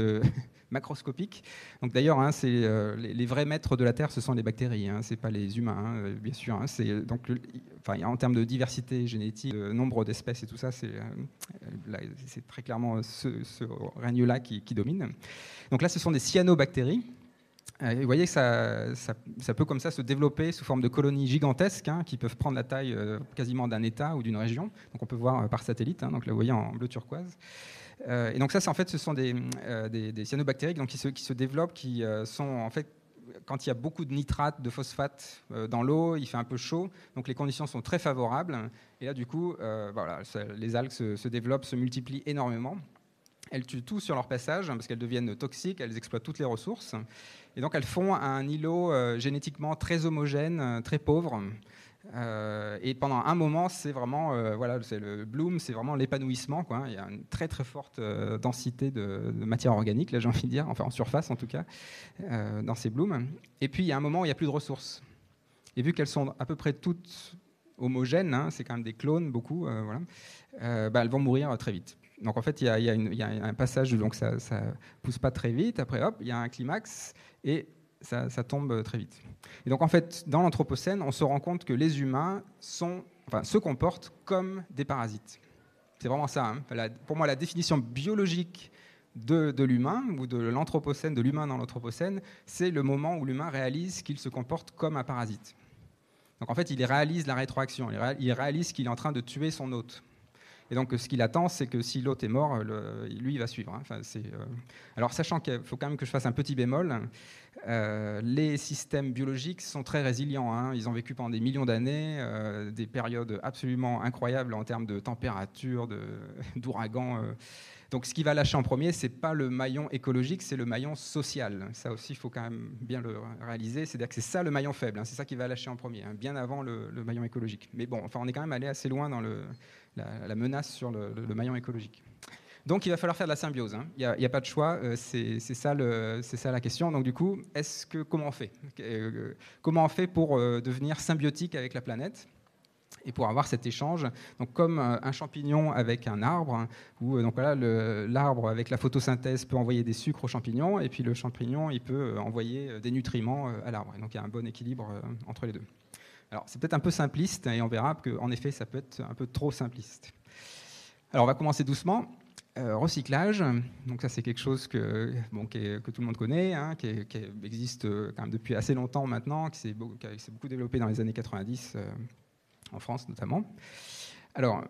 macroscopique. Donc d'ailleurs, hein, c'est les, vrais maîtres de la Terre, ce sont les bactéries, hein, c'est pas les humains, hein, bien sûr. Hein. c'est donc, enfin, en termes de diversité génétique, nombre d'espèces et tout ça, c'est très clairement ce, ce règne-là qui, qui domine. Donc là, ce sont des cyanobactéries. Euh, vous voyez que ça, peut comme ça se développer sous forme de colonies gigantesques hein, qui peuvent prendre la taille euh, quasiment d'un État ou d'une région. Donc on peut voir euh, par satellite, hein, donc là vous voyez en bleu turquoise. et donc ça, en fait, ce sont des, des, cyanobactéries donc, qui, se, développent, qui sont en fait quand il y a beaucoup de nitrates, de phosphate dans l'eau, il fait un peu chaud, donc les conditions sont très favorables. Et là, du coup, voilà, les algues se, se, développent, se multiplient énormément. Elles tuent tout sur leur passage parce qu'elles deviennent toxiques, elles exploitent toutes les ressources. Et donc elles font un îlot euh, génétiquement très homogène, euh, très pauvre. et pendant un moment, c'est vraiment, voilà, c'est le bloom, c'est vraiment l'épanouissement. Quoi. Il y a une très très forte densité de, matière organique, là j'ai envie de dire, enfin en surface en tout cas, dans ces blooms. Et puis il y a un moment où il n'y a plus de ressources. Et vu qu'elles sont à peu près toutes homogènes, hein, c'est quand même des clones, beaucoup, voilà, bah, elles vont mourir très vite. Donc en fait, il y, a, un passage, donc ça ne pousse pas très vite. Après, hop, il y a un climax et ça, tombe très vite. Et donc en fait, dans l'Anthropocène, on se rend compte que les humains se comportent comme des parasites. C'est vraiment ça. Hein. pour moi, la définition biologique de l'humain ou de l'Anthropocène, de l'humain dans l'Anthropocène, c'est le moment où l'humain réalise qu'il se comporte comme un parasite. Donc en fait, il réalise la rétroaction, il réalise qu'il est en train de tuer son hôte. Et donc, ce qu'il attend, c'est que si l'autre est mort, lui, il va suivre. Hein. Euh, Alors, sachant qu'il faut quand même que je fasse un petit bémol, euh, les systèmes biologiques sont très résilients. Hein. Ils ont vécu pendant des millions d'années, euh, des périodes absolument incroyables en termes de température, de, [LAUGHS] d'ouragans. Donc, ce qui va lâcher en premier, c'est pas le maillon écologique, c'est le maillon social. Ça aussi, il faut quand même bien le réaliser. C'est-à-dire que c'est ça le maillon faible. Hein. C'est ça qui va lâcher en premier, bien avant le, maillon écologique. Mais bon, on est quand même allé assez loin dans le, la, menace sur le, maillon écologique. Donc il va falloir faire de la symbiose. Hein. Il n'y a, pas de choix. Euh, c'est ça, la question. Donc du coup, comment on fait? Euh, Comment on fait pour euh, devenir symbiotique avec la planète et pour avoir cet échange, donc comme un champignon avec un arbre, hein, où donc voilà, l'arbre avec la photosynthèse peut envoyer des sucres aux champignons, et puis le champignon il peut envoyer des nutriments à l'arbre. Donc il y a un bon équilibre entre les deux. Alors c'est peut-être un peu simpliste et on verra qu'en effet ça peut être un peu trop simpliste. Alors on va commencer doucement. Euh, recyclage, donc ça c'est quelque chose que, bon, que tout le monde connaît, hein, qui, existe euh, quand même depuis assez longtemps maintenant, qui s'est beaucoup, développé dans les années 90 euh, en France notamment. Alors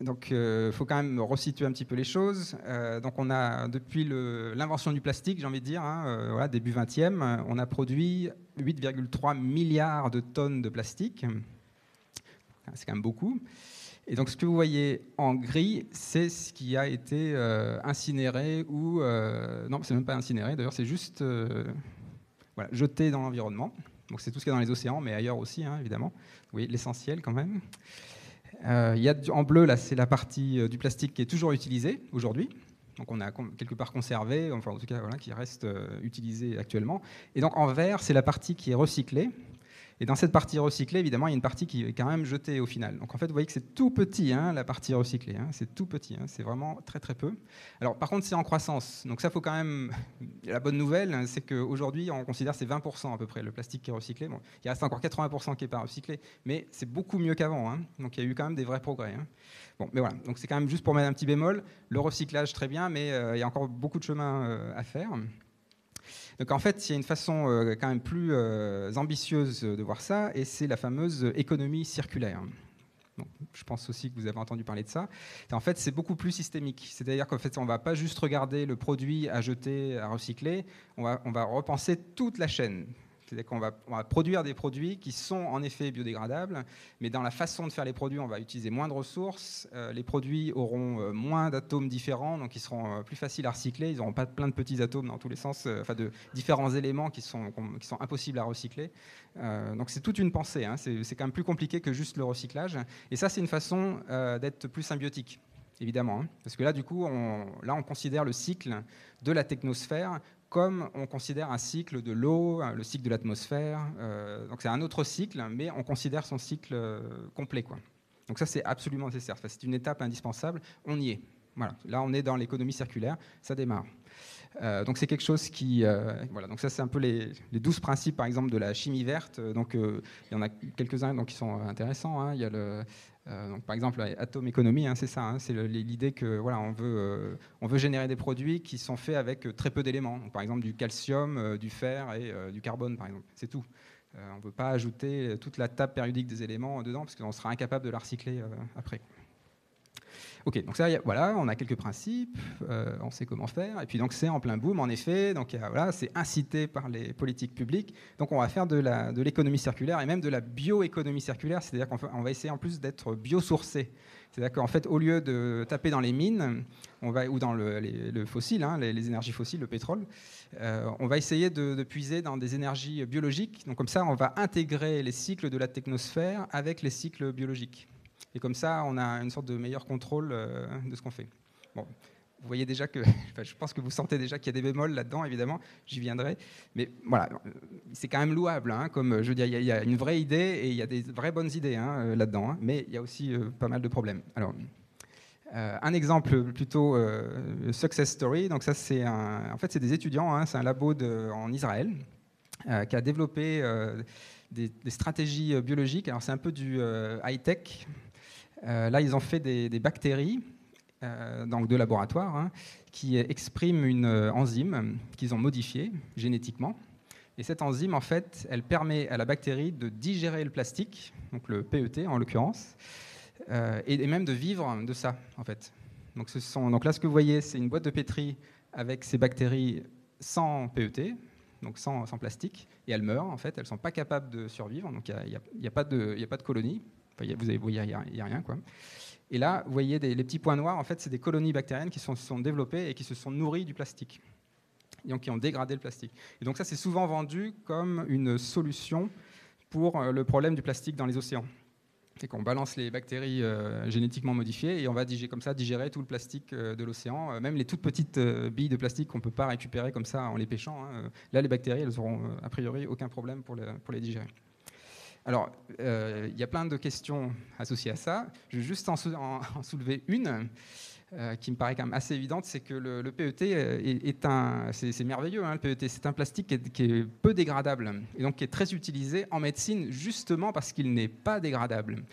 donc, il euh, faut quand même resituer un petit peu les choses. Euh, donc, on a, depuis l'invention du plastique, j'ai envie de dire, hein, euh, début 20e, on a produit 8,3 milliards de tonnes de plastique. C'est quand même beaucoup. Et donc, ce que vous voyez en gris, c'est ce qui a été incinéré ou. non, c'est même pas incinéré, d'ailleurs, c'est juste jeté dans l'environnement. Donc, c'est tout ce qu'il y a dans les océans, mais ailleurs aussi, hein, évidemment. Oui, l'essentiel quand même. Euh, y a en bleu, là, c'est la partie euh, du plastique qui est toujours utilisée aujourd'hui. Donc on a quelque part conservé, enfin en tout cas qui reste euh, utilisée actuellement. Et donc en vert, c'est la partie qui est recyclée. Et dans cette partie recyclée, évidemment, il y a une partie qui est quand même jetée au final. Donc en fait, vous voyez que c'est tout petit, hein, la partie recyclée. Hein. c'est tout petit, hein. c'est vraiment très très peu. Alors par contre, c'est en croissance. Donc ça, faut quand même. [LAUGHS] La bonne nouvelle, c'est qu'aujourd'hui, on considère c'est 20% à peu près le plastique qui est recyclé. Bon, il reste encore 80% qui n'est pas recyclé, mais c'est beaucoup mieux qu'avant. Donc il y a eu quand même des vrais progrès. Bon, mais voilà. Donc c'est quand même juste pour mettre un petit bémol. Le recyclage, très bien, mais euh, il y a encore beaucoup de chemin euh, à faire. Donc en fait, il y a une façon euh, quand même plus euh, ambitieuse de voir ça, et c'est la fameuse économie circulaire. je pense aussi que vous avez entendu parler de ça. en fait, c'est beaucoup plus systémique. C'est-à-dire qu'en fait, on ne va pas juste regarder le produit à jeter, à recycler, on va repenser toute la chaîne. C'est-à-dire qu'on va, produire des produits qui sont en effet biodégradables, mais dans la façon de faire les produits, on va utiliser moins de ressources. Euh, les produits auront euh, moins d'atomes différents, donc ils seront euh, plus faciles à recycler. Ils n'auront pas plein de petits atomes dans tous les sens, enfin de différents éléments qui sont, impossibles à recycler. donc c'est toute une pensée. Hein. C'est quand même plus compliqué que juste le recyclage. Et ça, c'est une façon d'être plus symbiotique évidemment. Hein. Parce que là, du coup, là, on considère le cycle de la technosphère comme on considère un cycle de l'eau, le cycle de l'atmosphère. Euh, donc c'est un autre cycle, mais on considère son cycle euh, complet. Donc ça, c'est absolument nécessaire. c'est une étape indispensable. On y est. Voilà. Là, on est dans l'économie circulaire. Ça démarre. Euh, donc c'est quelque chose qui... voilà. Donc ça, c'est un peu les, les 12 principes, par exemple, de la chimie verte. Donc il y en a quelques-uns qui sont intéressants. Hein. Il y a le, euh, donc, par exemple, Atom Economy, hein, c'est ça, hein, c'est l'idée que voilà, on veut, euh, on veut générer des produits qui sont faits avec euh, très peu d'éléments. Par exemple, du calcium, du fer et du carbone, par exemple. C'est tout. on ne veut pas ajouter toute la table périodique des éléments dedans parce qu'on sera incapable de la recycler après. Ok, donc ça, voilà, on a quelques principes, euh, on sait comment faire, et puis donc c'est en plein boom, en effet, donc voilà, c'est incité par les politiques publiques, donc on va faire de l'économie circulaire et même de la bioéconomie circulaire, c'est-à-dire qu'on va essayer en plus d'être biosourcé. C'est-à-dire qu'en fait, au lieu de taper dans les mines, ou dans le, fossile, hein, les, énergies fossiles, le pétrole, euh, on va essayer de, de, puiser dans des énergies biologiques. Donc comme ça, on va intégrer les cycles de la technosphère avec les cycles biologiques. Et comme ça, on a une sorte de meilleur contrôle euh, de ce qu'on fait. Bon, vous voyez déjà que, [LAUGHS] je pense que vous sentez déjà qu'il y a des bémols là-dedans, évidemment, j'y viendrai. Mais voilà, c'est quand même louable, hein, comme je il y, a une vraie idée et il y a des vraies bonnes idées hein, euh, là-dedans, hein. mais il y a aussi euh, pas mal de problèmes. Alors, un exemple plutôt success story, donc ça c'est en fait c'est des étudiants, c'est un labo en Israël qui a développé des, des, stratégies biologiques. Alors c'est un peu du high tech, euh, là, ils ont fait des, bactéries euh, donc de laboratoire hein, qui expriment une euh, enzyme qu'ils ont modifiée génétiquement. Et cette enzyme, en fait, elle permet à la bactérie de digérer le plastique, donc le PET en l'occurrence, et, même de vivre de ça, en fait. Donc, ce sont, là, ce que vous voyez, c'est une boîte de pétri avec ces bactéries sans PET, donc sans, plastique, et elles meurent, en fait, elles ne sont pas capables de survivre, donc il n'y a, a, pas de colonie, vous avez, il n'y a, rien. Et là, vous voyez les petits points noirs, en fait, c'est des colonies bactériennes qui se sont, développées et qui se sont nourries du plastique. Et donc qui ont dégradé le plastique. Et donc ça, c'est souvent vendu comme une solution pour euh, le problème du plastique dans les océans. C'est qu'on balance les bactéries euh, génétiquement modifiées et on va digérer, comme ça digérer tout le plastique euh, de l'océan, même les toutes petites billes de plastique qu'on ne peut pas récupérer comme ça en les pêchant. Hein. Là, les bactéries, elles n'auront a priori aucun problème pour les digérer. Alors, euh, il y a plein de questions associées à ça. Je vais juste en, soulever une. Euh, qui me paraît quand même assez évidente, c'est que le, PET est, un, c'est merveilleux, hein, le PET, c'est un plastique qui est, peu dégradable et donc qui est très utilisé en médecine justement parce qu'il n'est pas dégradable.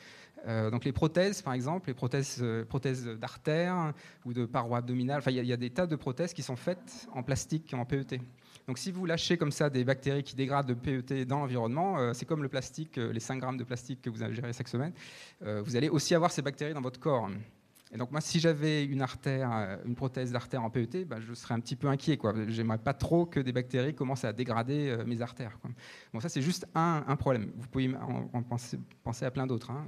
Euh, donc les prothèses, par exemple, les prothèses, d'artères ou de parois abdominales, il y, y, a des tas de prothèses qui sont faites en plastique, en PET. Donc si vous lâchez comme ça des bactéries qui dégradent le PET dans l'environnement, euh, c'est comme le plastique, euh, les 5 grammes de plastique que vous géré chaque semaine, euh, vous allez aussi avoir ces bactéries dans votre corps. Et donc moi, si j'avais une artère, une prothèse d'artère en PET, bah, je serais un petit peu inquiet. Je J'aimerais pas trop que des bactéries commencent à dégrader mes artères. Bon, ça c'est juste un, problème. Vous pouvez en, penser, à plein d'autres. Hein.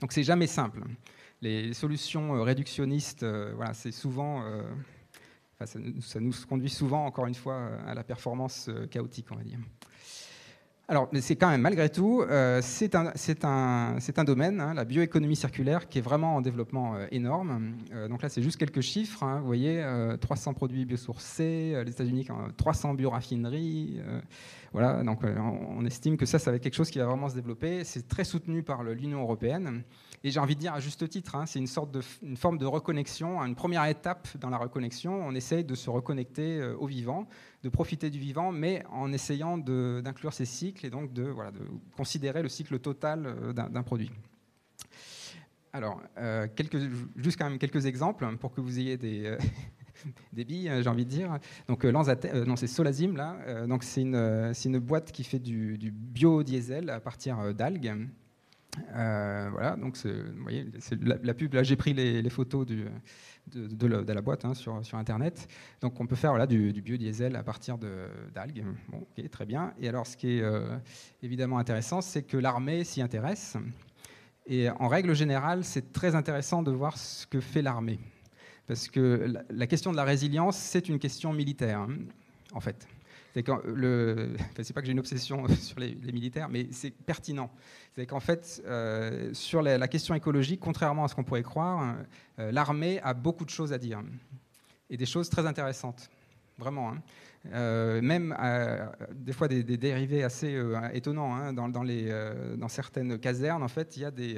donc c'est jamais simple. Les solutions réductionnistes, voilà, c'est souvent ça, nous conduit souvent, encore une fois, à la performance euh, chaotique, on va dire. Alors, c'est quand même, malgré tout, euh, c'est un, domaine, hein, la bioéconomie circulaire, qui est vraiment en développement euh, énorme. donc là, c'est juste quelques chiffres. Hein. vous voyez, 300 produits biosourcés, les États-Unis, 300 bioraffineries. voilà, donc on, estime que ça, ça va être quelque chose qui va vraiment se développer. C'est très soutenu par l'Union européenne. Et j'ai envie de dire à juste titre, hein, c'est une sorte de une forme de reconnexion, une première étape dans la reconnexion. On essaye de se reconnecter euh, au vivant, de profiter du vivant, mais en essayant d'inclure ces cycles et donc de, considérer le cycle total euh, d'un produit. Alors, euh, quelques, juste quand même quelques exemples pour que vous ayez des, [LAUGHS] des billes, j'ai envie de dire. Donc, non, c'est Solazim, là. donc, c'est une, une, boîte qui fait du biodiesel à partir d'algues. Euh, voilà, donc vous voyez, la, pub, là j'ai pris les, photos du, de, la, boîte hein, sur, sur, Internet. Donc on peut faire voilà, du, biodiesel à partir d'algues. Bon, ok, très bien. Et alors ce qui est euh, évidemment intéressant, c'est que l'armée s'y intéresse. Et en règle générale, c'est très intéressant de voir ce que fait l'armée. Parce que la, question de la résilience, c'est une question militaire, hein, en fait. C'est le, [LAUGHS] c'est pas que j'ai une obsession [LAUGHS] sur les, militaires, mais c'est pertinent. C'est qu'en fait, euh, sur la, question écologique, contrairement à ce qu'on pourrait croire, euh, l'armée a beaucoup de choses à dire et des choses très intéressantes, vraiment. Hein. Euh, même euh, des fois des, dérivés assez euh, étonnants. Hein. dans, les, dans, certaines casernes, en fait, il y a des,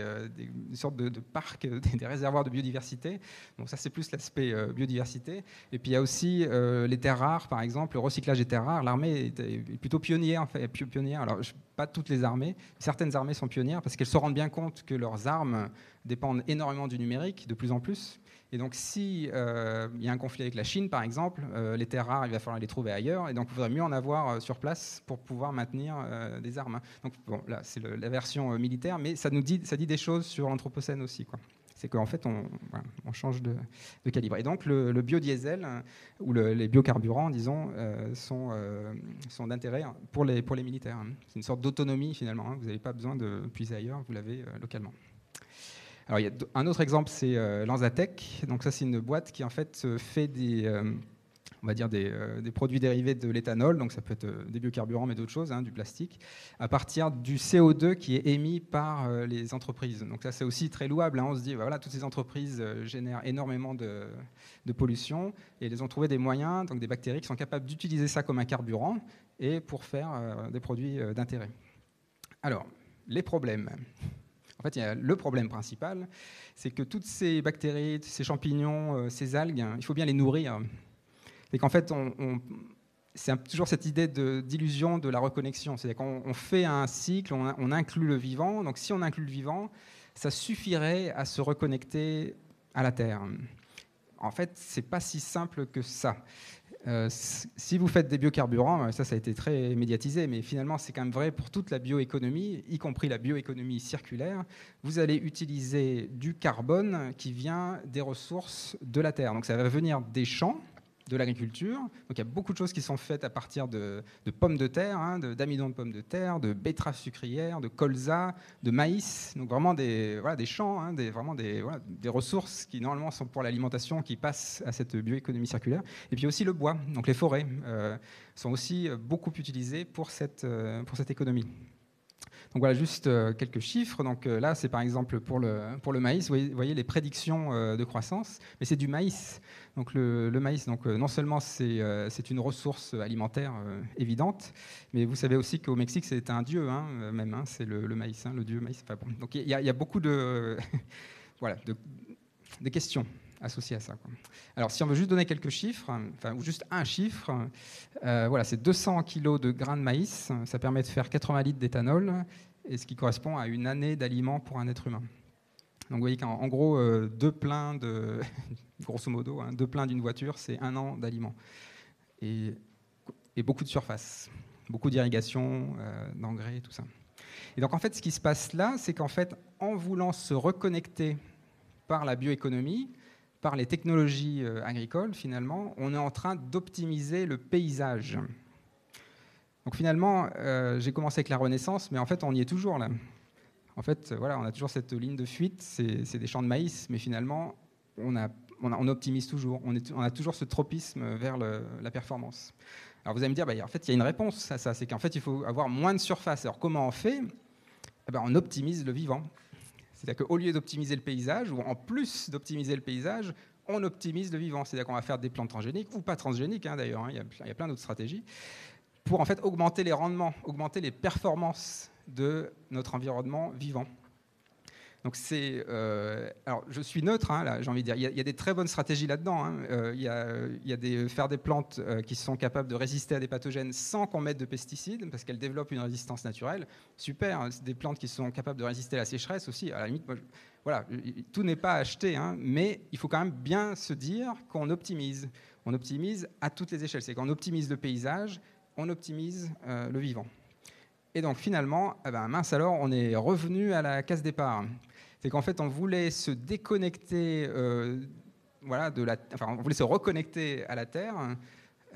sortes de, parcs, des, réservoirs de biodiversité. Donc ça, c'est plus l'aspect biodiversité. Et puis il y a aussi les terres rares, par exemple, le recyclage des terres rares. L'armée est, plutôt pionnière, en fait, pionnière. Alors pas toutes les armées, certaines armées sont pionnières parce qu'elles se rendent bien compte que leurs armes dépendent énormément du numérique, de plus en plus. Et donc, s'il euh, y a un conflit avec la Chine, par exemple, euh, les terres rares, il va falloir les trouver ailleurs. Et donc, il faudrait mieux en avoir euh, sur place pour pouvoir maintenir des armes. Donc, bon, là, c'est la version militaire, mais ça nous dit, ça dit des choses sur l'Anthropocène aussi. Quoi. c'est qu'en fait, on, change de, calibre. Et donc, le, biodiesel ou les biocarburants, disons, sont, sont d'intérêt pour les, pour les militaires. C'est une sorte d'autonomie, finalement. Hein. Vous n'avez pas besoin de puiser ailleurs, vous l'avez localement. Alors, il y a un autre exemple, c'est euh, Lanzatech. Donc ça, c'est une boîte qui en fait fait des, euh, on va dire euh, des, produits dérivés de l'éthanol. Donc ça peut être des biocarburants, mais d'autres choses, hein, du plastique, à partir du CO2 qui est émis par les entreprises. Donc ça, c'est aussi très louable. Hein. On se dit, bah, voilà, toutes ces entreprises génèrent énormément de, de, pollution et elles ont trouvé des moyens, donc des bactéries, qui sont capables d'utiliser ça comme un carburant et pour faire des produits d'intérêt. Alors, les problèmes. En fait, le problème principal, c'est que toutes ces bactéries, ces champignons, euh, ces algues, il faut bien les nourrir. Et qu'en fait, c'est toujours cette idée d'illusion de, la reconnexion. C'est-à-dire qu'on fait un cycle, on, on, inclut le vivant. Donc si on inclut le vivant, ça suffirait à se reconnecter à la Terre. En fait, c'est pas si simple que ça. Euh, si vous faites des biocarburants, euh, ça, ça a été très médiatisé, mais finalement, c'est quand même vrai pour toute la bioéconomie, y compris la bioéconomie circulaire. Vous allez utiliser du carbone qui vient des ressources de la Terre. Donc, ça va venir des champs, de l'agriculture. Donc il y a beaucoup de choses qui sont faites à partir de, pommes de terre, hein, d'amidon de, pommes de terre, de betteraves sucrières, de colza, de maïs. Donc vraiment des, voilà, des champs, hein, des, vraiment des, voilà, des ressources qui normalement sont pour l'alimentation, qui passent à cette bioéconomie circulaire. Et puis aussi le bois, donc les forêts euh, sont aussi beaucoup utilisées pour cette, euh, pour cette économie. Donc voilà, juste euh, quelques chiffres. Donc là, c'est par exemple pour le, maïs, vous voyez, les prédictions de croissance, mais c'est du maïs. Donc le, maïs, donc, euh, non seulement c'est euh, une ressource alimentaire euh, évidente, mais vous savez aussi qu'au Mexique c'est un dieu hein, même, hein, c'est le, maïs, hein, le dieu maïs. Donc il y, a beaucoup [LAUGHS] voilà, de, questions associées à ça. Alors si on veut juste donner quelques chiffres, enfin, ou juste un chiffre, voilà, c'est 200 kg de grains de maïs, ça permet de faire 80 litres d'éthanol, et ce qui correspond à une année d'aliments pour un être humain. Donc vous voyez qu'en gros, euh, deux pleins de, [LAUGHS] grosso modo, hein, deux pleins d'une voiture, c'est un an d'aliments. Et, beaucoup de surface, beaucoup d'irrigation, euh, d'engrais, tout ça. Et donc en fait, ce qui se passe là, c'est qu'en fait, en voulant se reconnecter par la bioéconomie, par les technologies euh, agricoles, finalement, on est en train d'optimiser le paysage. Donc finalement, j'ai commencé avec la Renaissance, mais en fait, on y est toujours là en fait, voilà, on a toujours cette ligne de fuite, c'est des champs de maïs, mais finalement, on, optimise toujours, on, a toujours ce tropisme vers la performance. Alors vous allez me dire, bah, en fait, il y a une réponse à ça, c'est qu'en fait, il faut avoir moins de surface. Alors comment on fait? Eh ben, On optimise le vivant. C'est-à-dire qu'au lieu d'optimiser le paysage, ou en plus d'optimiser le paysage, on optimise le vivant. C'est-à-dire qu'on va faire des plantes transgéniques, ou pas transgéniques hein, d'ailleurs, hein, il, y a plein d'autres stratégies, pour en fait augmenter les rendements, augmenter les performances de notre environnement vivant. Euh, alors je suis neutre, hein, j'ai envie de dire. Il y, a, des très bonnes stratégies là-dedans. Hein. Euh, il, y a, des, faire des plantes euh, qui sont capables de résister à des pathogènes sans qu'on mette de pesticides, parce qu'elles développent une résistance naturelle. Super. Hein. des plantes qui sont capables de résister à la sécheresse aussi. À la limite, voilà, tout n'est pas acheté, mais il faut quand même bien se dire qu'on optimise. On optimise à toutes les échelles. C'est qu'on optimise le paysage, on optimise le vivant. Et donc finalement, eh ben, mince alors, on est revenu à la case départ. C'est qu'en fait, on voulait se déconnecter, euh, voilà, de la, enfin, on voulait se reconnecter à la Terre.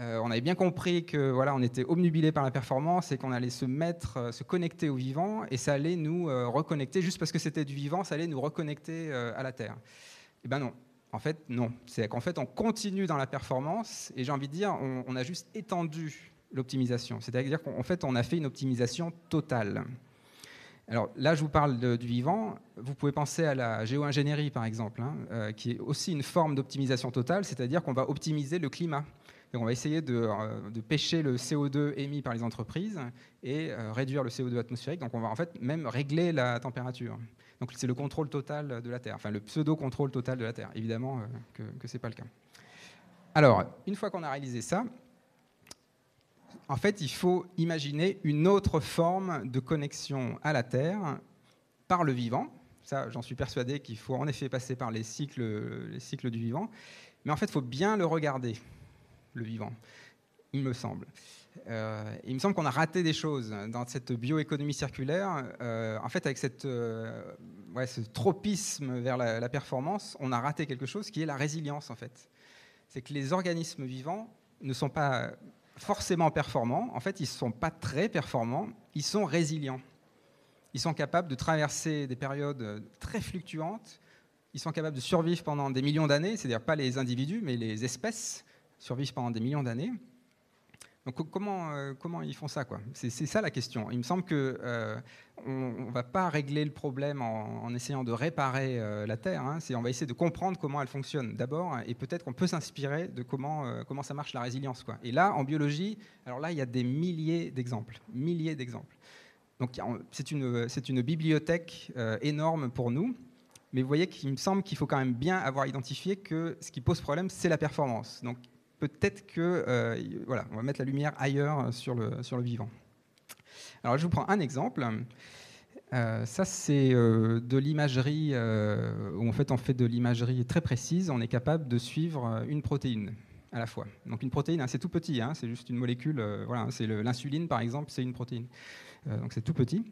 Euh, on avait bien compris que voilà, on était obnubilé par la performance et qu'on allait se mettre, euh, se connecter au vivant et ça allait nous reconnecter juste parce que c'était du vivant, ça allait nous reconnecter à la Terre. Eh ben non. En fait, non. C'est qu'en fait, on continue dans la performance et j'ai envie de dire, on, on a juste étendu l'optimisation. C'est-à-dire qu'en fait, on a fait une optimisation totale. Alors là, je vous parle du vivant. Vous pouvez penser à la géo-ingénierie, par exemple, hein, euh, qui est aussi une forme d'optimisation totale, c'est-à-dire qu'on va optimiser le climat. on va essayer euh, de, pêcher le CO2 émis par les entreprises et euh, réduire le CO2 atmosphérique. Donc on va en fait même régler la température. Donc c'est le contrôle total de la Terre, enfin le pseudo-contrôle total de la Terre. Évidemment que ce n'est pas le cas. Alors, une fois qu'on a réalisé ça, en fait, il faut imaginer une autre forme de connexion à la Terre par le vivant. Ça, j'en suis persuadé qu'il faut en effet passer par les cycles, les cycles du vivant. Mais en fait, il faut bien le regarder, le vivant, il me semble. il me semble qu'on a raté des choses dans cette bioéconomie circulaire. en fait, avec cette, ouais, ce tropisme vers la, la, performance, on a raté quelque chose qui est la résilience, en fait. C'est que les organismes vivants ne sont pas forcément performants. En fait, ils ne sont pas très performants. Ils sont résilients. Ils sont capables de traverser des périodes très fluctuantes. Ils sont capables de survivre pendant des millions d'années, c'est-à-dire pas les individus, mais les espèces survivent pendant des millions d'années. Donc comment, euh, comment ils font ça quoi? C'est, ça la question. Il me semble qu'on euh, ne va pas régler le problème en, essayant de réparer euh, la Terre. Hein. On va essayer de comprendre comment elle fonctionne d'abord, et peut-être qu'on peut s'inspirer de comment, comment ça marche la résilience. Quoi. Et là, en biologie, alors là, il y a des milliers d'exemples, milliers d'exemples. Donc c'est une, une bibliothèque énorme pour nous. Mais vous voyez qu'il me semble qu'il faut quand même bien avoir identifié que ce qui pose problème, c'est la performance. Donc peut-être que euh, voilà, on va mettre la lumière ailleurs sur le, sur le vivant. Alors je vous prends un exemple. Euh, ça, c'est euh, de l'imagerie, en fait on fait de l'imagerie très précise. On est capable de suivre une protéine à la fois. Donc une protéine, hein, c'est tout petit, hein, c'est juste une molécule. voilà, c'est l'insuline par exemple, c'est une protéine. donc c'est tout petit.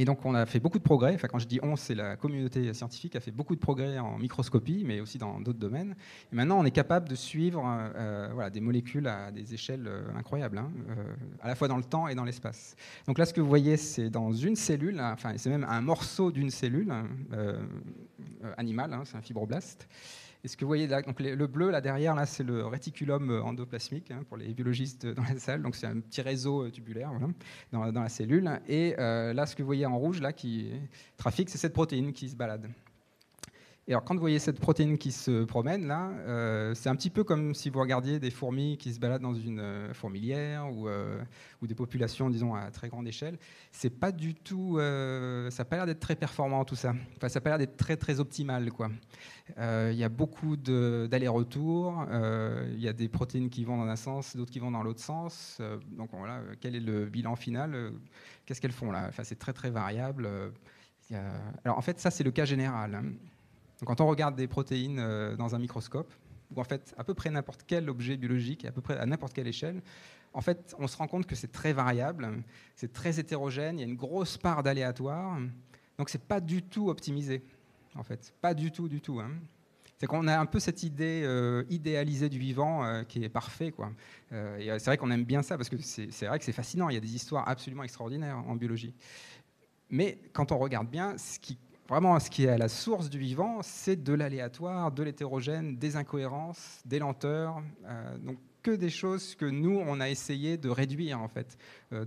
Et donc on a fait beaucoup de progrès, enfin quand je dis on, c'est la communauté scientifique a fait beaucoup de progrès en microscopie, mais aussi dans d'autres domaines. Et maintenant on est capable de suivre euh, voilà, des molécules à des échelles euh, incroyables, hein, euh, à la fois dans le temps et dans l'espace. Donc là ce que vous voyez c'est dans une cellule, enfin c'est même un morceau d'une cellule animale, hein, c'est un fibroblaste. Et ce que vous voyez là, le bleu là derrière, là, c'est le réticulum endoplasmique hein, pour les biologistes dans la salle. Donc c'est un petit réseau euh, tubulaire dans, la cellule. Et euh, là, ce que vous voyez en rouge là qui trafique, c'est cette protéine qui se balade. Et alors, quand vous voyez cette protéine qui se promène là, euh, c'est un petit peu comme si vous regardiez des fourmis qui se baladent dans une euh, fourmilière ou, euh, ou, des populations, disons, à très grande échelle. C'est pas du tout, ça n'a pas l'air d'être très performant tout ça. Enfin, ça n'a pas l'air d'être très très optimal quoi. Il y a beaucoup d'allers-retours. Il y a des protéines qui vont dans un sens, d'autres qui vont dans l'autre sens. donc voilà, quel est le bilan final Qu'est-ce qu'elles font là? Enfin, c'est très très variable. Alors en fait, ça c'est le cas général. Quand on regarde des protéines euh, dans un microscope, ou en fait à peu près n'importe quel objet biologique, à peu près à n'importe quelle échelle, en fait, on se rend compte que c'est très variable, c'est très hétérogène, il y a une grosse part d'aléatoire, donc c'est pas du tout optimisé, en fait, pas du tout, du tout. Hein. C'est qu'on a un peu cette idée euh, idéalisée du vivant euh, qui est parfait, quoi. et c'est vrai qu'on aime bien ça parce que c'est vrai que c'est fascinant. Il y a des histoires absolument extraordinaires en biologie. Mais quand on regarde bien, ce qui vraiment ce qui est à la source du vivant, c'est de l'aléatoire, de l'hétérogène, des incohérences, des lenteurs. Euh, donc que des choses que nous, on a essayé de réduire en fait. Euh,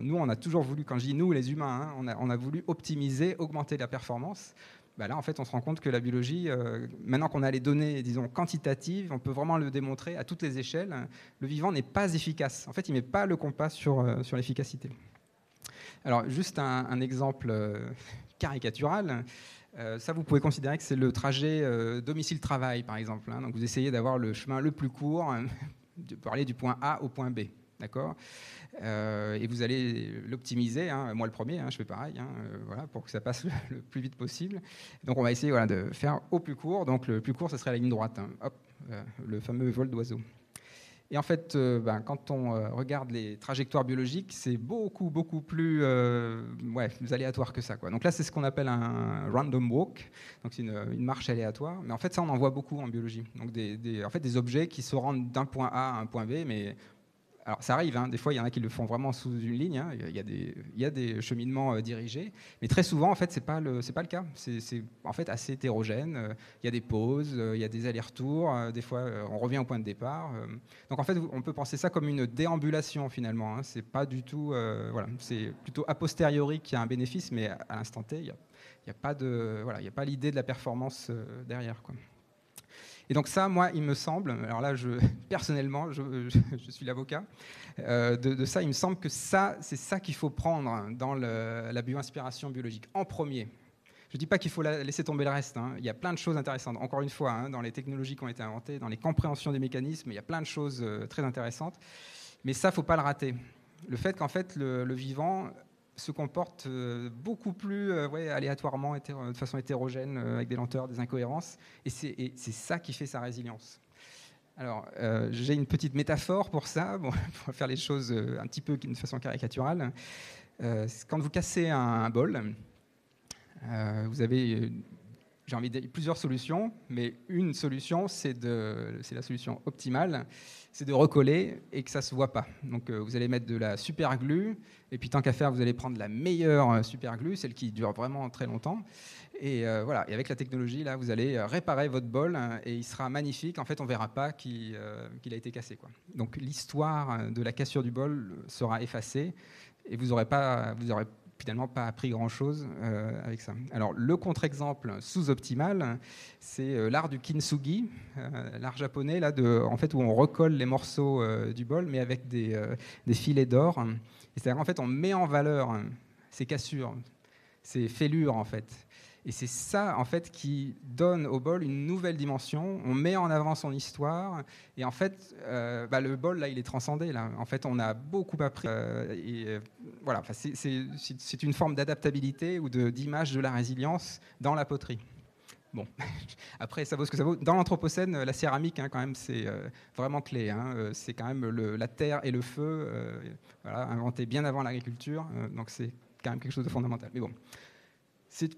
nous, on a toujours voulu, quand je dis nous, les humains, hein, on, a, voulu optimiser, augmenter la performance. Bah là, en fait, on se rend compte que la biologie, euh, maintenant qu'on a les données, disons, quantitatives, on peut vraiment le démontrer à toutes les échelles. Le vivant n'est pas efficace. En fait, il ne met pas le compas sur, sur l'efficacité. Alors, juste un exemple caricatural. Euh, ça, vous pouvez considérer que c'est le trajet euh, domicile-travail, par exemple. Hein. Donc, vous essayez d'avoir le chemin le plus court, hein, [LAUGHS] de parler du point A au point B. D'accord? Et vous allez l'optimiser. Hein. Moi, le premier, je fais pareil, voilà, pour que ça passe [LAUGHS] le, plus vite possible. Donc, on va essayer de faire au plus court. Donc, le plus court, ce serait la ligne droite. Hop, le fameux vol d'oiseau. Et en fait, euh, ben, quand on euh, regarde les trajectoires biologiques, c'est beaucoup, beaucoup plus, euh, aléatoire que ça. Donc là, c'est ce qu'on appelle un random walk. Donc c'est une, marche aléatoire. Mais en fait, ça, on en voit beaucoup en biologie. Donc des, en fait, des objets qui se rendent d'un point A à un point B, mais alors ça arrive, hein, des fois il y en a qui le font vraiment sous une ligne, hein. il, y a des, y a des, cheminements euh, dirigés, mais très souvent en fait c'est pas le pas le cas, c'est en fait assez hétérogène. Euh, il y a des pauses, euh, il y a des allers-retours, des fois on revient au point de départ. donc en fait on peut penser ça comme une déambulation finalement. Hein. c'est pas du tout voilà, c'est plutôt a posteriori qu'il y a un bénéfice, mais à, l'instant T il n'y a, pas de voilà, il a pas l'idée de la performance derrière quoi. Et donc ça, moi, il me semble, alors là, [LAUGHS] personnellement, je, suis l'avocat, euh, de, ça, il me semble que ça, c'est ça qu'il faut prendre dans la bioinspiration biologique, en premier. Je ne dis pas qu'il faut laisser tomber le reste. Hein. Il y a plein de choses intéressantes. Encore une fois, hein, dans les technologies qui ont été inventées, dans les compréhensions des mécanismes, il y a plein de choses euh, très intéressantes. Mais ça, il ne faut pas le rater. Le fait qu'en fait, le vivant se comporte euh, beaucoup plus euh, aléatoirement, de façon hétérogène, euh, avec des lenteurs, des incohérences. Et c'est ça qui fait sa résilience. Alors, euh, j'ai une petite métaphore pour ça, [LAUGHS] pour faire les choses euh, un petit peu de façon caricaturale. Euh, quand vous cassez un, bol, vous avez, j'ai envie de plusieurs solutions, mais une solution, c'est la solution optimale, c'est de recoller et que ça se voit pas. Donc, vous allez mettre de la super glue, et puis tant qu'à faire, vous allez prendre la meilleure super glue, celle qui dure vraiment très longtemps. Et euh, voilà, et avec la technologie, là, vous allez euh, réparer votre bol hein, et il sera magnifique. En fait, on verra pas euh, qu'il a été cassé. Quoi. Donc l'histoire de la cassure du bol sera effacée et vous n'aurez pas, vous aurez finalement pas appris grand-chose avec ça. Alors le contre-exemple sous-optimal, c'est l'art du kintsugi, l'art japonais là, en fait, où on recolle les morceaux du bol, mais avec des, des filets d'or. C'est-à-dire en fait, on met en valeur ces cassures, ces fêlures en fait. Et c'est ça, en fait, qui donne au bol une nouvelle dimension. On met en avant son histoire. Et en fait, euh, bah, le bol, là, il est transcendé. Là. En fait, on a beaucoup appris. Euh, et euh, voilà, c'est une forme d'adaptabilité ou d'image de, la résilience dans la poterie. Bon, [LAUGHS] après, ça vaut ce que ça vaut. Dans l'Anthropocène, la céramique, hein, quand même, c'est vraiment clé. Hein. C'est quand même la terre et le feu, voilà, inventés bien avant l'agriculture. donc, c'est quand même quelque chose de fondamental. Mais bon,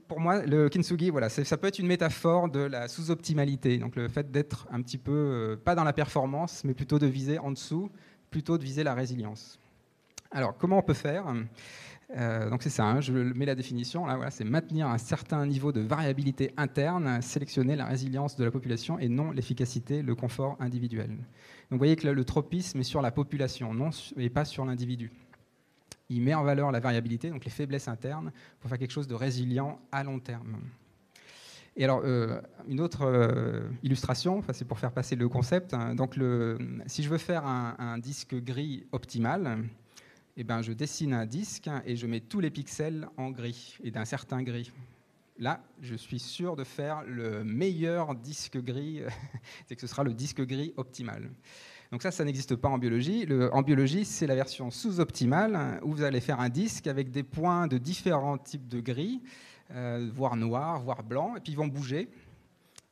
pour moi, le kintsugi, voilà, ça peut être une métaphore de la sous-optimalité. Donc le fait d'être un petit peu, euh, pas dans la performance, mais plutôt de viser en dessous, plutôt de viser la résilience. Alors comment on peut faire? Euh, donc c'est ça, hein, je mets la définition, là, c'est maintenir un certain niveau de variabilité interne, sélectionner la résilience de la population et non l'efficacité, le confort individuel. Donc vous voyez que le tropisme est sur la population non, et pas sur l'individu il met en valeur la variabilité, donc les faiblesses internes, pour faire quelque chose de résilient à long terme. Et alors, euh, une autre euh, illustration, c'est pour faire passer le concept. Hein. donc, le, si je veux faire un, disque gris optimal, eh ben, je dessine un disque et je mets tous les pixels en gris et d'un certain gris. Là, je suis sûr de faire le meilleur disque gris, [LAUGHS] c'est que ce sera le disque gris optimal. Donc ça, ça n'existe pas en biologie. en biologie, c'est la version sous-optimale où vous allez faire un disque avec des points de différents types de gris, euh, voire noir, voire blanc, et puis ils vont bouger.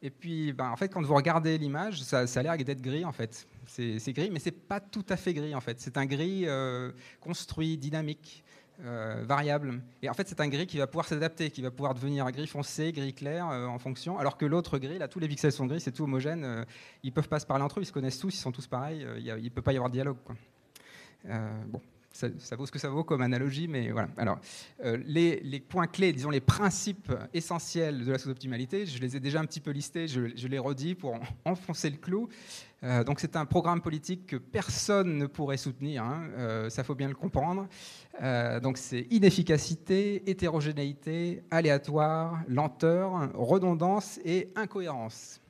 Et puis, ben, en fait, quand vous regardez l'image, ça, a l'air d'être gris, en fait. C'est gris, mais c'est pas tout à fait gris, en fait. C'est un gris euh, construit, dynamique. Euh, variable. Et en fait, c'est un gris qui va pouvoir s'adapter, qui va pouvoir devenir gris foncé, gris clair euh, en fonction, alors que l'autre gris, là, tous les pixels sont gris, c'est tout homogène. Euh, ils peuvent pas se parler entre eux, ils se connaissent tous, ils sont tous pareils. il ne peut pas y avoir de dialogue. bon, ça, vaut ce que ça vaut comme analogie, mais voilà. Alors, les, points clés, disons les principes essentiels de la sous-optimalité, je les ai déjà un petit peu listés, je, je les redis pour [LAUGHS] enfoncer le clou. Euh, donc c'est un programme politique que personne ne pourrait soutenir, hein, euh, ça faut bien le comprendre. Euh, donc c'est inefficacité, hétérogénéité, aléatoire, lenteur, redondance et incohérence.